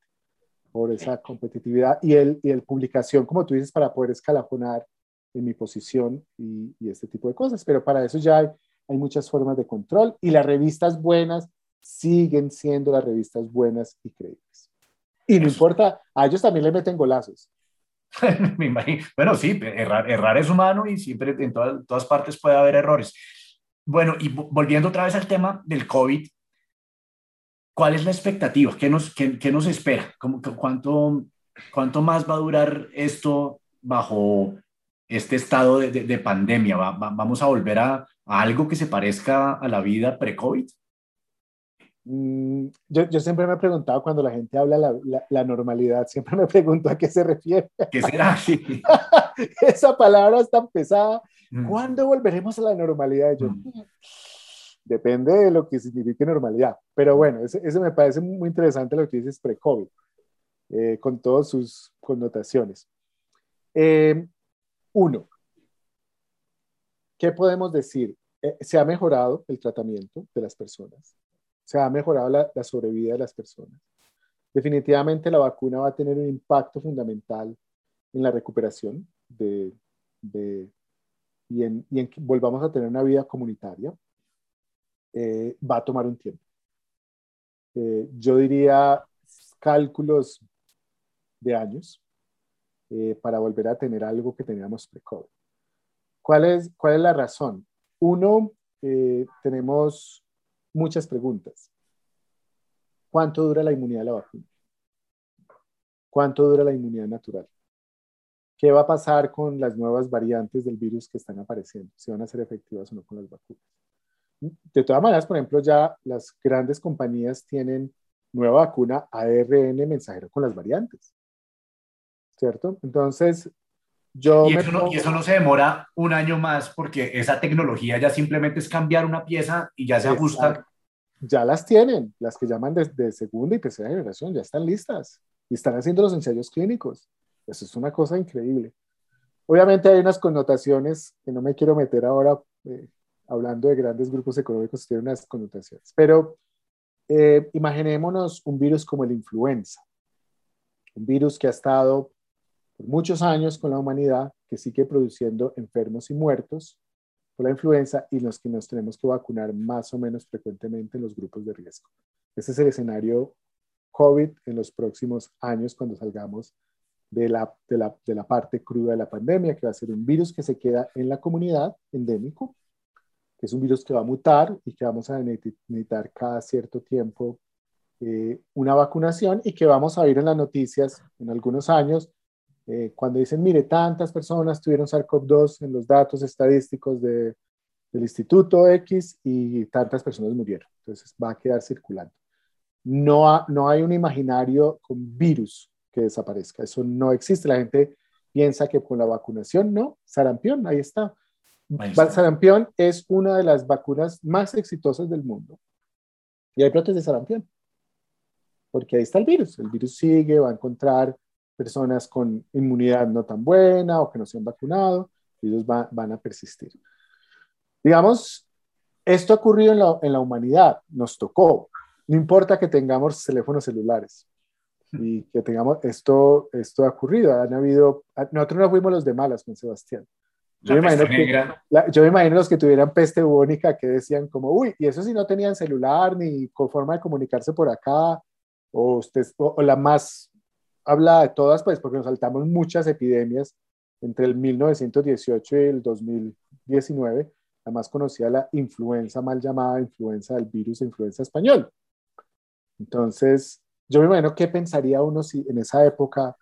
por esa competitividad y el, y el publicación, como tú dices, para poder escalafonar en mi posición y, y, este tipo de cosas. Pero para eso ya hay hay muchas formas de control y las revistas buenas siguen siendo las revistas buenas y creíbles. Y no importa, a ellos también le meten golazos. Me imagino. Bueno, sí, errar, errar, es humano y siempre en todas, todas partes puede haber errores. Bueno, y volviendo otra vez al tema del COVID, ¿cuál es la expectativa? ¿Qué nos, qué, qué nos espera? ¿Cómo, cuánto, ¿Cuánto más va a durar esto bajo este estado de, de, pandemia? ¿Va, vamos a volver a, algo que se parezca a la vida pre-COVID? Mm, yo, yo, siempre me he preguntado cuando la gente habla la, la, la, normalidad, siempre me pregunto a qué se refiere. ¿Qué será? Esa palabra es tan pesada. Mm. ¿Cuándo volveremos a la normalidad? Yo, mm. Depende de lo que signifique normalidad. Pero bueno, ese, ese me parece muy interesante lo que dices pre-COVID, eh, con todas sus connotaciones. Eh, uno, ¿qué podemos decir? Eh, se ha mejorado el tratamiento de las personas, se ha mejorado la, la, sobrevida de las personas. Definitivamente la vacuna va a tener un impacto fundamental en la recuperación de, de y, en, y en que volvamos a tener una vida comunitaria. Eh, va a tomar un tiempo. Eh, yo diría cálculos de años eh, para volver a tener algo que teníamos pre-COVID. ¿Cuál es, ¿Cuál es la razón? Uno, tenemos muchas preguntas. ¿Cuánto dura la inmunidad de la vacuna? ¿Cuánto dura la inmunidad natural? ¿Qué va a pasar con las nuevas variantes del virus que están apareciendo? Si van a ser efectivas o no con las vacunas. De todas maneras, por ejemplo, ya las grandes compañías tienen nueva vacuna ARN mensajero con las variantes. ¿Cierto? Entonces, yo... Y eso, no, y eso, no, se demora un año más porque esa tecnología ya simplemente es cambiar una pieza y ya se ajusta. Ya las tienen, las que llaman de, segunda y tercera generación, ya están listas y están haciendo los ensayos clínicos. Eso es una cosa increíble. Obviamente hay unas connotaciones que no me quiero meter ahora eh, hablando de grandes grupos económicos, tiene unas connotaciones. Pero eh, imaginémonos un virus como el influenza, un virus que ha estado por muchos años con la humanidad, que sigue produciendo enfermos y muertos por la influenza y los que nos tenemos que vacunar más o menos frecuentemente en los grupos de riesgo. Ese es el escenario COVID en los próximos años cuando salgamos de la, parte cruda de la pandemia, que va a ser un virus que se queda en la comunidad endémico, que es un virus que va a mutar y que vamos a necesitar cada cierto tiempo eh, una vacunación y que vamos a ver en las noticias en algunos años eh, cuando dicen, mire, tantas personas tuvieron SARS-CoV-2 en los datos estadísticos de, del Instituto X y tantas personas murieron. Entonces va a quedar circulando. No, no hay un imaginario con virus que desaparezca. Eso no existe. La gente piensa que con la vacunación, no, sarampión, ahí está. Sarampión es una de las vacunas más exitosas del mundo. Y hay brotes de sarampión. Porque ahí está el virus. El virus sigue, va a encontrar personas con inmunidad no tan buena o que no se han vacunado. Ellos van a persistir. Digamos, esto ha ocurrido en la, en la humanidad, nos tocó. No importa que tengamos teléfonos celulares y que tengamos esto, esto ha ocurrido. Han habido, nosotros no fuimos los de malas con Sebastián. Yo me, imagino que, la, yo me, imagino los que tuvieran peste bubónica que decían como, uy, y eso si no tenían celular ni con forma de comunicarse por acá, o, usted, o, la más habla de todas, pues porque nos saltamos muchas epidemias entre el 1918 y el 2019, la más conocida, la influenza mal llamada influenza del virus influenza español. Entonces, yo me imagino qué pensaría uno si en esa época,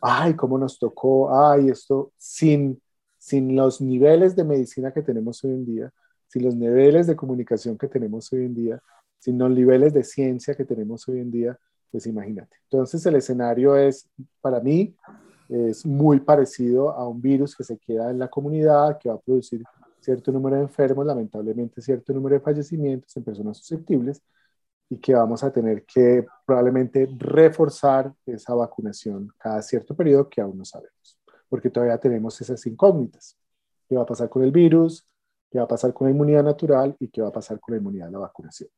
ay, cómo nos tocó, ay, esto sin sin los niveles de medicina que tenemos hoy en día, sin los niveles de comunicación que tenemos hoy en día, sin los niveles de ciencia que tenemos hoy en día, pues imagínate. Entonces el escenario es, para mí, es muy parecido a un virus que se queda en la comunidad, que va a producir cierto número de enfermos, lamentablemente cierto número de fallecimientos en personas susceptibles y que vamos a tener que probablemente reforzar esa vacunación cada cierto periodo que aún no sabemos porque todavía tenemos esas incógnitas. ¿Qué va a pasar con el virus? ¿Qué va a pasar con la inmunidad natural? ¿Y qué va a pasar con la inmunidad de la vacunación?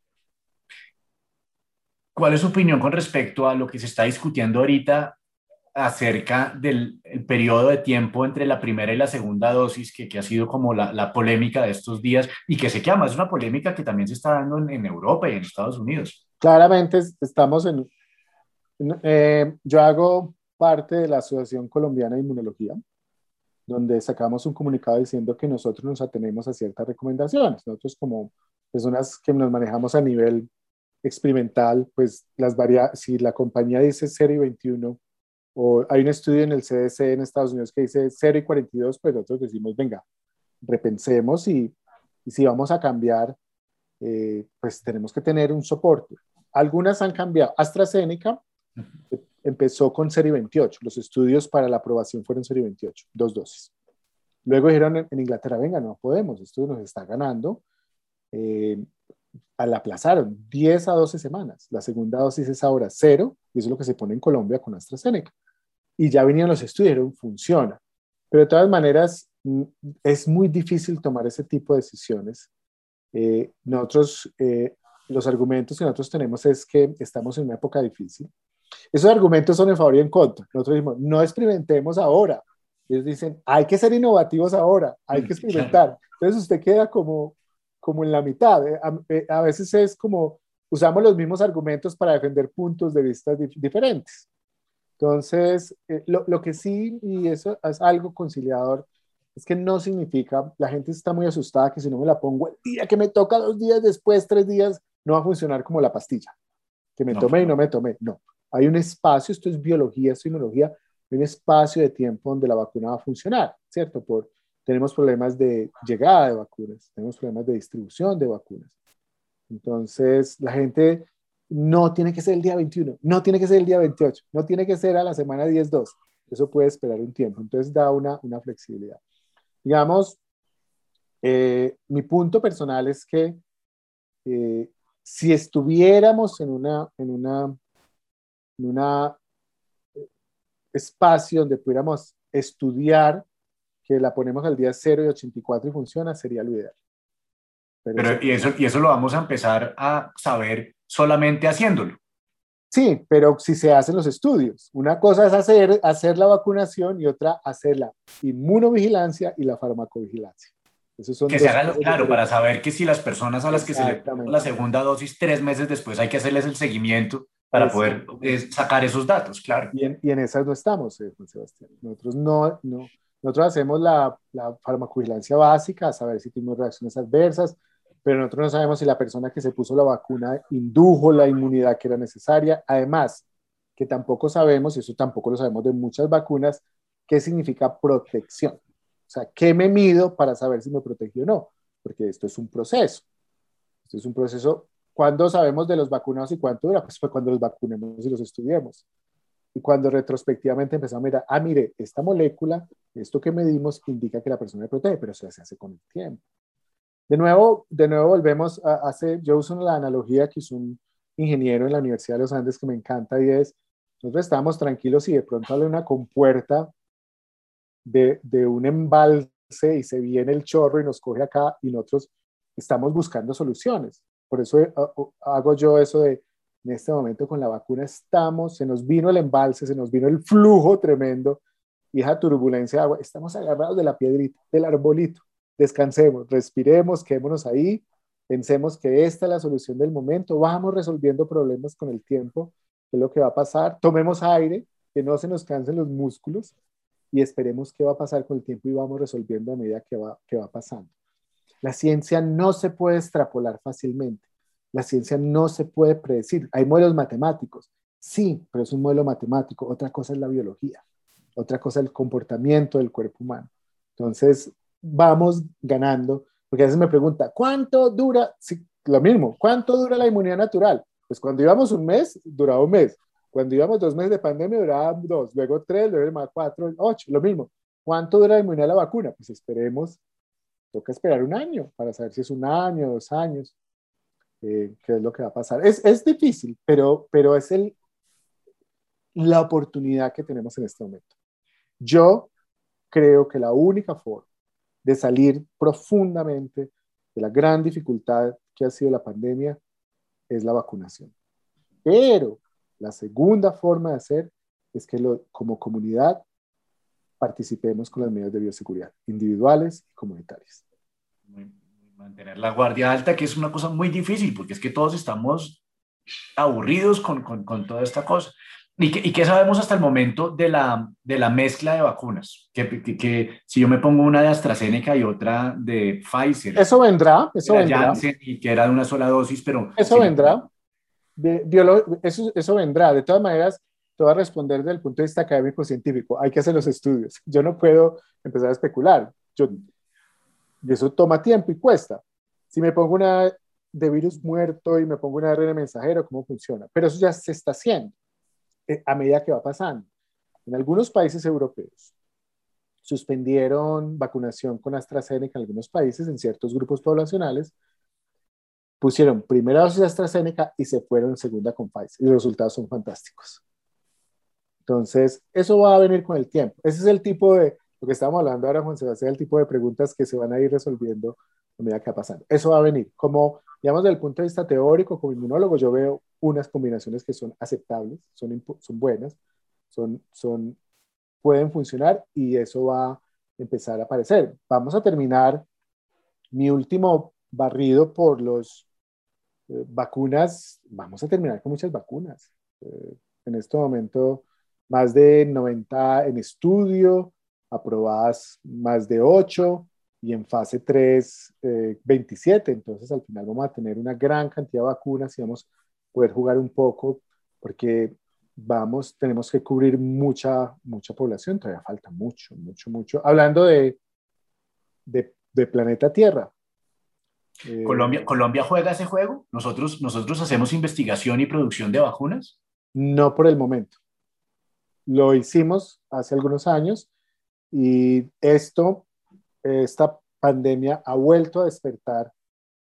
¿Cuál es su opinión con respecto a lo que se está discutiendo ahorita acerca del periodo de tiempo entre la primera y la segunda dosis, que, que ha sido como la, la, polémica de estos días y que que además es una polémica que también se está dando en, en Europa y en Estados Unidos? Claramente estamos en... Eh, yo hago parte de la Asociación Colombiana de Inmunología, donde sacamos un comunicado diciendo que nosotros nos atenemos a ciertas recomendaciones. Nosotros como personas que nos manejamos a nivel experimental, pues las si la compañía dice 0 y 21, o hay un estudio en el CDC en Estados Unidos que dice 0 y 42, pues nosotros decimos, venga, repensemos y, y si vamos a cambiar, eh, pues tenemos que tener un soporte. Algunas han cambiado. AstraZeneca empezó con 0 y 28. Los estudios para la aprobación fueron 0 y 28, dos dosis. Luego dijeron en, Inglaterra, venga, no podemos, esto nos está ganando. Eh, la aplazaron 10 a 12 semanas. La segunda dosis es ahora cero, y eso es lo que se pone en Colombia con AstraZeneca. Y ya venían los estudios, funciona. Pero de todas maneras, mm, es muy difícil tomar ese tipo de decisiones. Eh, nosotros, eh, los argumentos que nosotros tenemos es que estamos en una época difícil. Esos argumentos son en favor y en contra. Nosotros decimos, no experimentemos ahora. Ellos dicen, hay que ser innovativos ahora, hay que experimentar. Entonces usted queda como, como en la mitad. Eh, eh, a, veces es como usamos los mismos argumentos para defender puntos de vista diferentes. Entonces, eh, lo, lo, que sí, y eso es algo conciliador, es que no significa, la gente está muy asustada que si no me la pongo el día que me toca, dos días después, tres días, no va a funcionar como la pastilla, que me tomé y no me tomé. No, hay un espacio, esto es biología, es inmunología, hay un espacio de tiempo donde la vacuna va a funcionar, ¿cierto? Por, tenemos problemas de llegada de vacunas, tenemos problemas de distribución de vacunas. Entonces, la gente no tiene que ser el día 21, no tiene que ser el día 28, no tiene que ser a la semana 10-2. Eso puede esperar un tiempo. Entonces, da una, una flexibilidad. Digamos, eh, mi punto personal es que eh, si estuviéramos en una, en una, en una eh, espacio donde pudiéramos estudiar que la ponemos al día 0 y 84 y funciona, sería lo ideal. Pero, y, eso, y eso lo vamos a empezar a saber solamente haciéndolo. Sí, pero si se hacen los estudios. Una cosa es hacer, hacer la vacunación y otra hacer la inmunovigilancia y la farmacovigilancia. son que se hagan claro para saber que si las personas a las que se le la segunda dosis tres meses después hay que hacerles el seguimiento para poder eh, sacar esos datos, claro. Y en, y en esas no estamos, eh, Juan Sebastián. Nosotros no, no, nosotros hacemos la, la farmacovigilancia básica, a saber si tenemos reacciones adversas, pero nosotros no sabemos si la persona que se puso la vacuna indujo la inmunidad que era necesaria. Además, que tampoco sabemos, y eso tampoco lo sabemos de muchas vacunas, qué significa protección. O sea, ¿qué me mido para saber si me protegió o no? Porque esto es un proceso. Esto es un proceso. ¿Cuándo sabemos de los vacunados y cuánto dura? Pues fue cuando los vacunemos y los estudiemos. Y cuando retrospectivamente empezamos a mirar, ah, mire, esta molécula, esto que medimos indica que la persona le protege, pero eso se hace con el tiempo. De nuevo, de nuevo volvemos a hacer, yo uso la analogía que es un ingeniero en la Universidad de los Andes que me encanta y es, nosotros estábamos tranquilos y de pronto sale una compuerta de, de un embalse y se viene el chorro y nos coge acá y nosotros estamos buscando soluciones. Por eso eh, hago yo eso de en este momento con la vacuna estamos, se nos vino el embalse, se nos vino el flujo tremendo y esa turbulencia de agua, estamos agarrados de la piedrita, del arbolito. Descansemos, respiremos, quedémonos ahí, pensemos que esta es la solución del momento, vamos resolviendo problemas con el tiempo, que es lo que va a pasar, tomemos aire, que no se nos cansen los músculos y esperemos qué va a pasar con el tiempo y vamos resolviendo a medida que va, que va pasando. La ciencia no se puede extrapolar fácilmente la ciencia no se puede predecir. Hay modelos matemáticos, sí, pero es un modelo matemático. Otra cosa es la biología, otra cosa es el comportamiento del cuerpo humano. Entonces, vamos ganando, porque a veces me pregunta, ¿cuánto dura? Lo mismo, ¿cuánto dura la inmunidad natural? Pues cuando íbamos un mes, duraba un mes. Cuando íbamos dos meses de pandemia, duraba dos, luego tres, luego más cuatro, ocho, lo mismo. ¿Cuánto dura la inmunidad de la vacuna? Pues esperemos, toca esperar un año para saber si es un año, dos años. Eh, qué es lo que va a pasar. Es, es difícil, pero, pero es el, la oportunidad que tenemos en este momento. Yo creo que la única forma de salir profundamente de la gran dificultad que ha sido la pandemia es la vacunación. Pero la segunda forma de hacer es que lo, como comunidad participemos con las medidas de bioseguridad individuales y comunitarias mantener la guardia alta, que es una cosa muy difícil, porque es que todos estamos aburridos con, con, con toda esta cosa. ¿Y qué, sabemos hasta el momento de la, de la mezcla de vacunas? Que, que, si yo me pongo una de AstraZeneca y otra de Pfizer. Eso vendrá, eso vendrá. y que era de una sola dosis, pero... Eso vendrá. De, eso, eso vendrá. De todas maneras, te voy a responder desde el punto de vista académico científico. Hay que hacer los estudios. Yo no puedo empezar a especular. Yo, y eso toma tiempo y cuesta. Si me pongo una de virus muerto y me pongo una de mensajero, ¿cómo funciona? Pero eso ya se está haciendo eh, a medida que va pasando. En algunos países europeos suspendieron vacunación con AstraZeneca en algunos países, en ciertos grupos poblacionales, pusieron primera dosis de AstraZeneca y se fueron segunda con Pfizer. Y los resultados son fantásticos. Entonces, eso va a venir con el tiempo. Ese es el tipo de, lo que estamos hablando ahora, Juan Sebastián, el tipo de preguntas que se van a ir resolviendo a medida que va pasando. Eso va a venir. Como, digamos, desde el punto de vista teórico, como inmunólogo, yo veo unas combinaciones que son aceptables, son, son buenas, son, son, pueden funcionar y eso va a empezar a aparecer. Vamos a terminar mi último barrido por los eh, vacunas. Vamos a terminar con muchas vacunas. Eh, en este momento, más de 90 en estudio, aprobadas más de 8 y en fase 3, 27. Eh, Entonces, al final vamos a tener una gran cantidad de vacunas y vamos poder jugar un poco, porque vamos, tenemos que cubrir mucha, mucha población, todavía falta mucho, mucho, mucho. Hablando de, de, planeta Tierra. Eh, Colombia, ¿Colombia juega ese juego? ¿Nosotros, ¿Nosotros hacemos investigación y producción de vacunas? No por el momento. Lo hicimos hace algunos años y esto, esta pandemia ha vuelto a despertar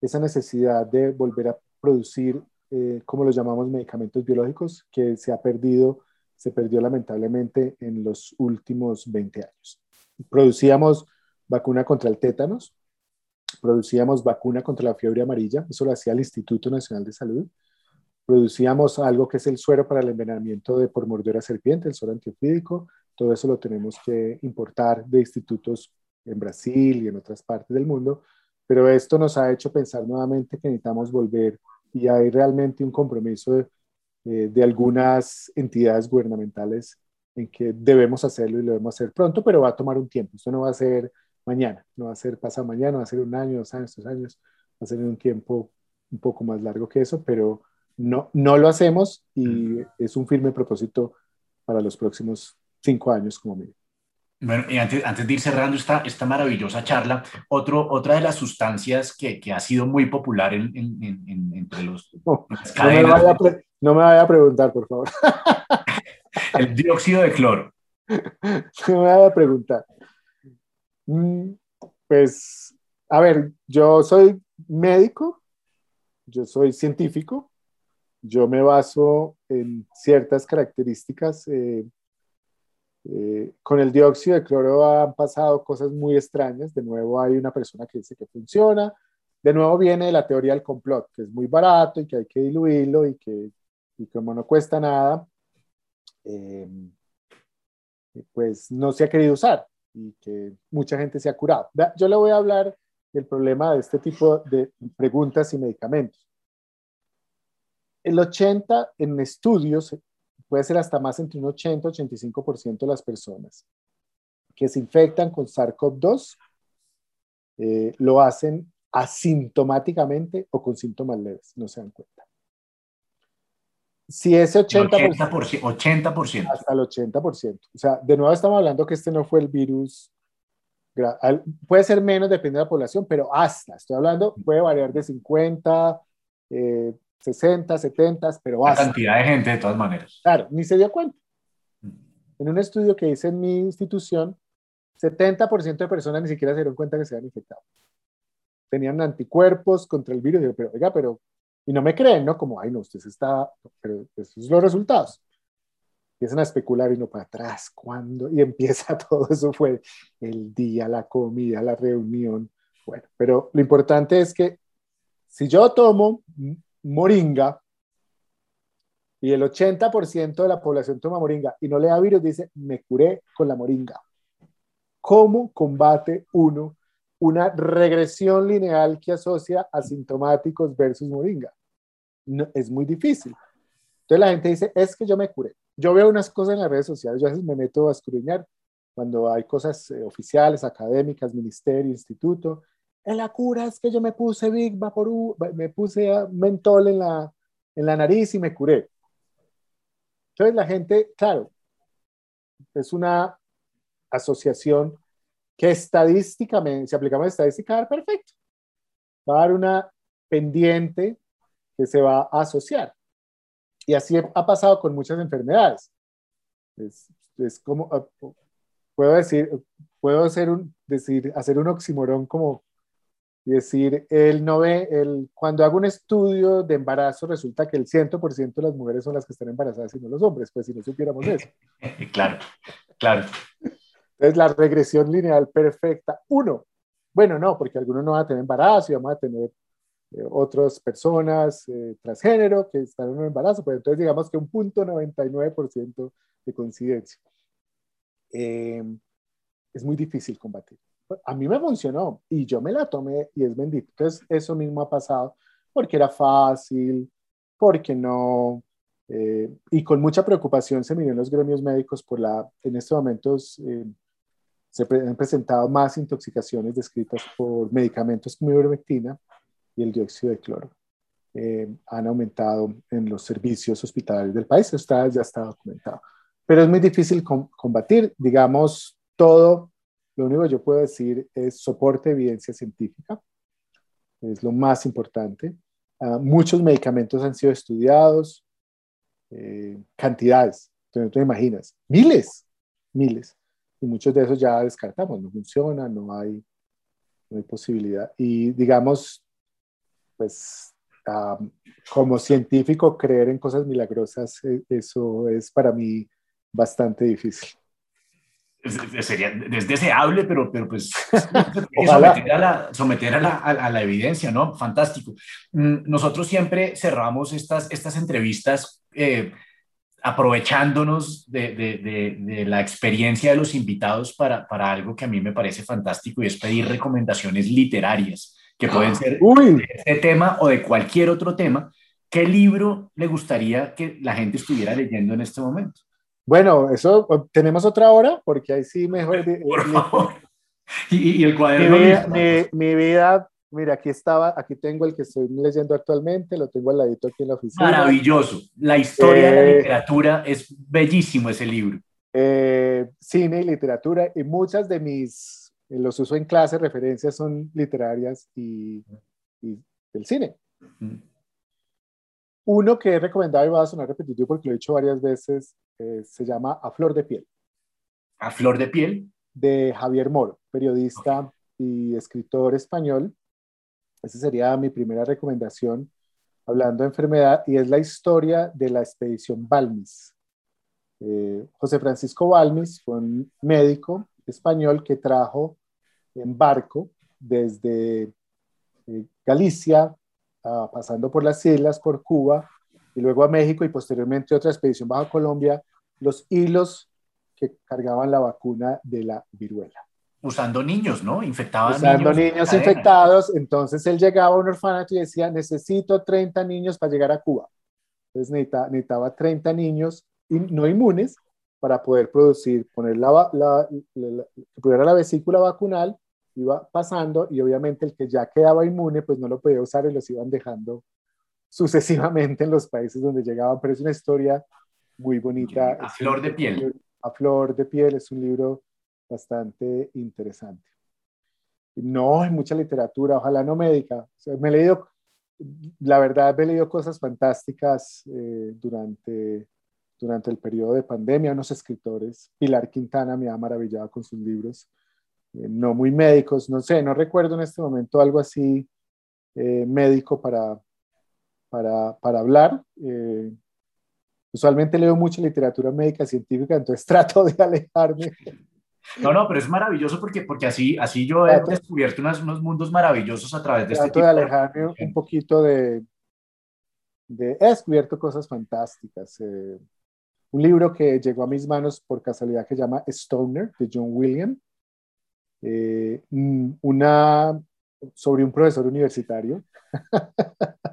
esa necesidad de volver a producir eh, como los llamamos, medicamentos biológicos, que se ha perdido, se perdió lamentablemente en los últimos 20 años. Producíamos vacuna contra el tétanos, producíamos vacuna contra la fiebre amarilla, eso lo hacía el Instituto Nacional de Salud, producíamos algo que es el suero para el envenenamiento de por mordedura serpiente, el suero antiofídico, todo eso lo tenemos que importar de institutos en Brasil y en otras partes del mundo, pero esto nos ha hecho pensar nuevamente que necesitamos volver y hay realmente un compromiso de, eh, de, algunas entidades gubernamentales en que debemos hacerlo y lo debemos hacer pronto, pero va a tomar un tiempo. Esto no va a ser mañana, no va a ser pasado mañana, va a ser un año, dos años, tres años, va a ser un tiempo un poco más largo que eso, pero no, no lo hacemos y es un firme propósito para los próximos cinco años como mínimo. Bueno, y antes, antes de ir cerrando esta, esta maravillosa charla, otro, otra de las sustancias que, que ha sido muy popular en, en, entre los, no, cadenas. No me, vaya a preguntar, por favor. el dióxido de cloro. No me vaya a preguntar. Mm, pues, a ver, yo soy médico, yo soy científico, yo me baso en ciertas características eh, eh, con el dióxido de cloro han pasado cosas muy extrañas. De nuevo hay una persona que dice que funciona. De nuevo viene la teoría del complot, que es muy barato y que hay que diluirlo y que y como no cuesta nada, eh, pues no se ha querido usar y que mucha gente se ha curado. Yo le voy a hablar del problema de este tipo de preguntas y medicamentos. El 80 en estudios puede ser hasta más entre un 80-85% de las personas que se infectan con SARS-CoV-2 eh, lo hacen asintomáticamente o con síntomas leves, no se dan cuenta. Si ese 80%, 80%, Hasta el 80%. O sea, de nuevo estamos hablando que este no fue el virus. Puede ser menos, depende de la población, pero hasta, estoy hablando, puede variar de 50, eh, 60, 70, pero basta. cantidad de gente de todas maneras. Claro, ni se dio cuenta. En un estudio que hice en mi institución, 70% de personas ni siquiera se dieron cuenta que se habían infectado. Tenían anticuerpos contra el virus. pero, oiga, pero, y no me creen, ¿no? Como, ay, no, usted se está, pero esos son los resultados. Empiezan a especular y no para atrás, ¿cuándo? Y empieza todo eso, fue el día, la comida, la reunión. Bueno, pero lo importante es que si yo tomo moringa y el 80% de la población toma moringa y no le da virus, dice, me curé con la moringa. ¿Cómo combate uno una regresión lineal que asocia asintomáticos versus moringa? Es muy difícil. Entonces la gente dice, es que yo me curé. yo veo unas cosas en las redes sociales, yo a veces me meto a escudriñar cuando hay cosas eh, oficiales, académicas, ministerio, instituto. En la cura es que yo me puse Big Vaporú, me puse mentol en la, en la nariz y me curé. Entonces la gente, claro, es una asociación que estadísticamente, si aplicamos estadística, va a dar perfecto. Va a dar una pendiente que se va a asociar. Y así ha pasado con muchas enfermedades. Es, es como, puedo decir, puedo hacer un, decir, hacer un oximorón como decir, él no ve, el, cuando hago un estudio de embarazo, resulta que el 100% de las mujeres son las que están embarazadas y no los hombres, pues si no supiéramos eso. claro, claro. Entonces, la regresión lineal perfecta, uno. Bueno, no, porque algunos no van a tener embarazo y vamos a tener eh, otras personas eh, transgénero que están en un embarazo, pero entonces digamos que un punto 99% de coincidencia. Eh, es muy difícil combatir. A mí me funcionó y yo me la tomé y es bendito. Entonces, eso mismo ha pasado porque era fácil, porque no, y con mucha preocupación se miran los gremios médicos por la, en estos momentos se han presentado más intoxicaciones descritas por medicamentos como ivermectina y el dióxido de cloro. Eh, han aumentado en los servicios hospitalarios del país, esto ya está documentado. Pero es muy difícil combatir, digamos, todo, lo único que yo puedo decir es soporte de evidencia científica, es lo más importante. Ah, muchos medicamentos han sido estudiados, eh, cantidades, no te imaginas, miles, miles y muchos de esos ya descartamos, no funciona, no hay, no hay posibilidad. Y digamos, pues como científico creer en cosas milagrosas, e, eso es para mí bastante difícil. Sería, es deseable, pero, pero pues someter, a la, someter a la, a, la, evidencia, ¿no? Fantástico. Mm, nosotros siempre cerramos estas, estas entrevistas eh, aprovechándonos de, de, de, la experiencia de los invitados para, para, algo que a mí me parece fantástico y es pedir recomendaciones literarias que pueden ser de este tema o de cualquier otro tema. ¿Qué libro le gustaría que la gente estuviera leyendo en este momento? Bueno, eso tenemos otra hora porque ahí sí mejor. Por favor. Y, el cuaderno. Mi, mi, vida Mira, aquí estaba, aquí tengo el que estoy leyendo actualmente, lo tengo al ladito aquí en la oficina. Maravilloso. La historia de la eh, literatura es bellísimo ese libro. Eh, cine y literatura, y muchas de mis, eh, los uso en clase, referencias son literarias y, del cine. Uno que he recomendado y va a sonar repetitivo porque lo he dicho varias veces, se llama A Flor de Piel. ¿A Flor de Piel? De Javier Moro, periodista y escritor español esa sería mi primera recomendación hablando de enfermedad y es la historia de la expedición Balmis. Eh, José Francisco Balmis fue un médico español que trajo en barco desde eh, Galicia, pasando por las islas, por Cuba y luego a México y posteriormente otra expedición bajo Colombia, los hilos que cargaban la vacuna de la viruela usando niños, ¿no? Infectaban usando niños, infectados. Entonces él llegaba a un orfanato y decía, necesito 30 niños para llegar a Cuba. Entonces necesitaba, 30 niños no inmunes para poder producir, poner la, la, la, la vesícula vacunal, iba pasando y obviamente el que ya quedaba inmune, pues no lo podía usar y los iban dejando sucesivamente en los países donde llegaban. Pero es una historia muy bonita. A flor de piel. A flor de piel, es un libro bastante interesante. No hay mucha literatura, ojalá no médica. me he leído, la verdad, me he leído cosas fantásticas eh, durante, durante el periodo de pandemia, unos escritores. Pilar Quintana me ha maravillado con sus libros, no muy médicos, no sé, no recuerdo en este momento algo así eh, médico para, para, para hablar. usualmente leo mucha literatura médica científica, entonces trato de alejarme no, no, pero es maravilloso porque, porque así, así yo he descubierto unos, unos mundos maravillosos a través de este tipo de alejarme un poquito de, de... He descubierto cosas fantásticas. Eh, un libro que llegó a mis manos por casualidad que se llama Stoner, de John William. Eh, una, sobre un profesor universitario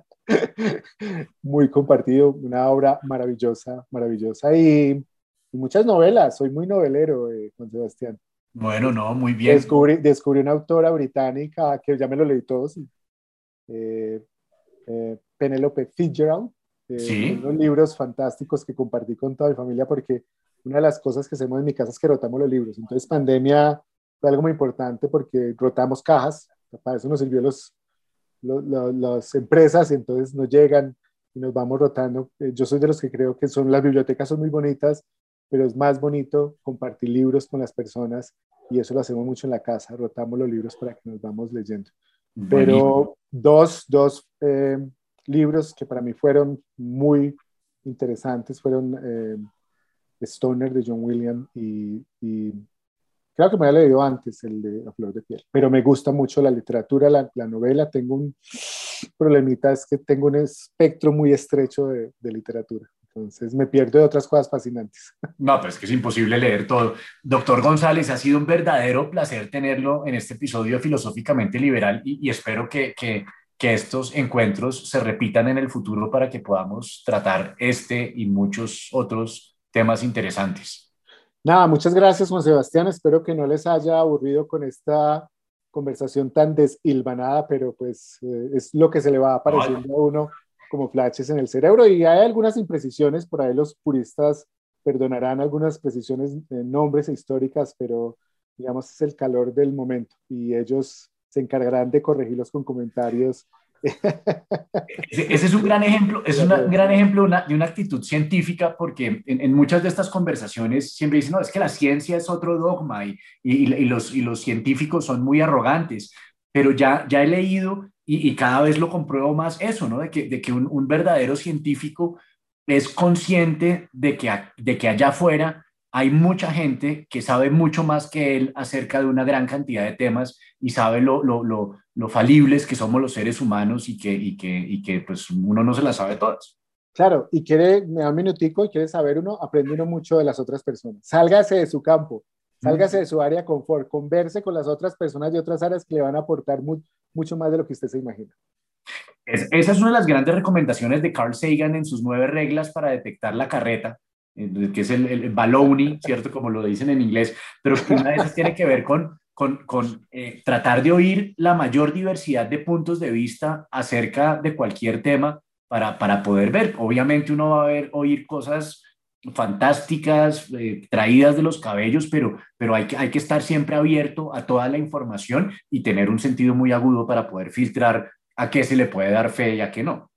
muy compartido, una obra maravillosa, maravillosa y, muchas novelas, soy muy novelero, eh, Juan Sebastián. Bueno, no, muy bien. Descubrí, descubrí una autora británica que ya me lo leí todos, eh, eh, Penelope Fitzgerald, ¿Sí? unos libros fantásticos que compartí con toda mi familia porque una de las cosas que hacemos en mi casa es que rotamos los libros. Entonces, pandemia fue algo muy importante porque rotamos cajas, para eso nos sirvió los, las empresas y entonces nos llegan y nos vamos rotando. Eh, yo soy de los que creo que son las bibliotecas son muy bonitas, pero es más bonito compartir libros con las personas y eso lo hacemos mucho en la casa, rotamos los libros para que nos vamos leyendo. Pero dos, dos eh, libros que para mí fueron muy interesantes fueron eh, Stoner de John Williams y, y Creo que me había leído antes el de A Flor de Piel, pero me gusta mucho la literatura, la, novela. Tengo un problemita, es que tengo un espectro muy estrecho de, literatura. Entonces me pierdo de otras cosas fascinantes. No, pero es que es imposible leer todo. Doctor González, ha sido un verdadero placer tenerlo en este episodio Filosóficamente Liberal y, espero que, que, que, estos encuentros se repitan en el futuro para que podamos tratar este y muchos otros temas interesantes. Nada, muchas gracias Juan Sebastián. Espero que no les haya aburrido con esta conversación tan deshilvanada, pero pues eh, es lo que se le va apareciendo a uno como flashes en el cerebro y hay algunas imprecisiones, por ahí los puristas perdonarán algunas precisiones de nombres e históricas, pero digamos es el calor del momento y ellos se encargarán de corregirlos con comentarios ese, es un gran ejemplo, es un gran ejemplo de una actitud científica, porque en, muchas de estas conversaciones siempre dicen, no, es que la ciencia es otro dogma y, y, los, y los científicos son muy arrogantes, pero ya, ya he leído y, cada vez lo compruebo más eso, ¿no? De que, de que un, un verdadero científico es consciente de que, de que allá afuera hay mucha gente que sabe mucho más que él acerca de una gran cantidad de temas y sabe lo, lo, lo, lo falibles que somos los seres humanos y que, y que, y que pues uno no se las sabe todas. Claro, y quiere, me da un minutico y quiere saber uno, aprende uno mucho de las otras personas. Sálgase de su campo, sálgase de su área de confort, converse con las otras personas de otras áreas que le van a aportar mucho más de lo que usted se imagina. esa es una de las grandes recomendaciones de Carl Sagan en sus nueve reglas para detectar la carreta que es el, el baloney, ¿cierto? Como lo dicen en inglés, pero una de esas tiene que ver con, con, con eh, tratar de oír la mayor diversidad de puntos de vista acerca de cualquier tema para, para poder ver. Obviamente uno va a ver, oír cosas fantásticas, eh, traídas de los cabellos, pero, pero hay, que, hay que estar siempre abierto a toda la información y tener un sentido muy agudo para poder filtrar a qué se le puede dar fe y a qué no.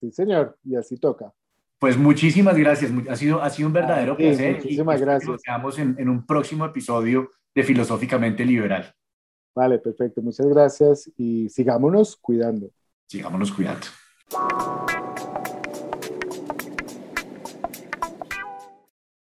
Sí, señor, y así toca. Pues muchísimas gracias, ha sido, ha sido un verdadero placer. Muchísimas gracias. Nos quedamos en, en un próximo episodio de Filosóficamente Liberal. Vale, perfecto. Muchas gracias y sigámonos cuidando. Sigámonos cuidando.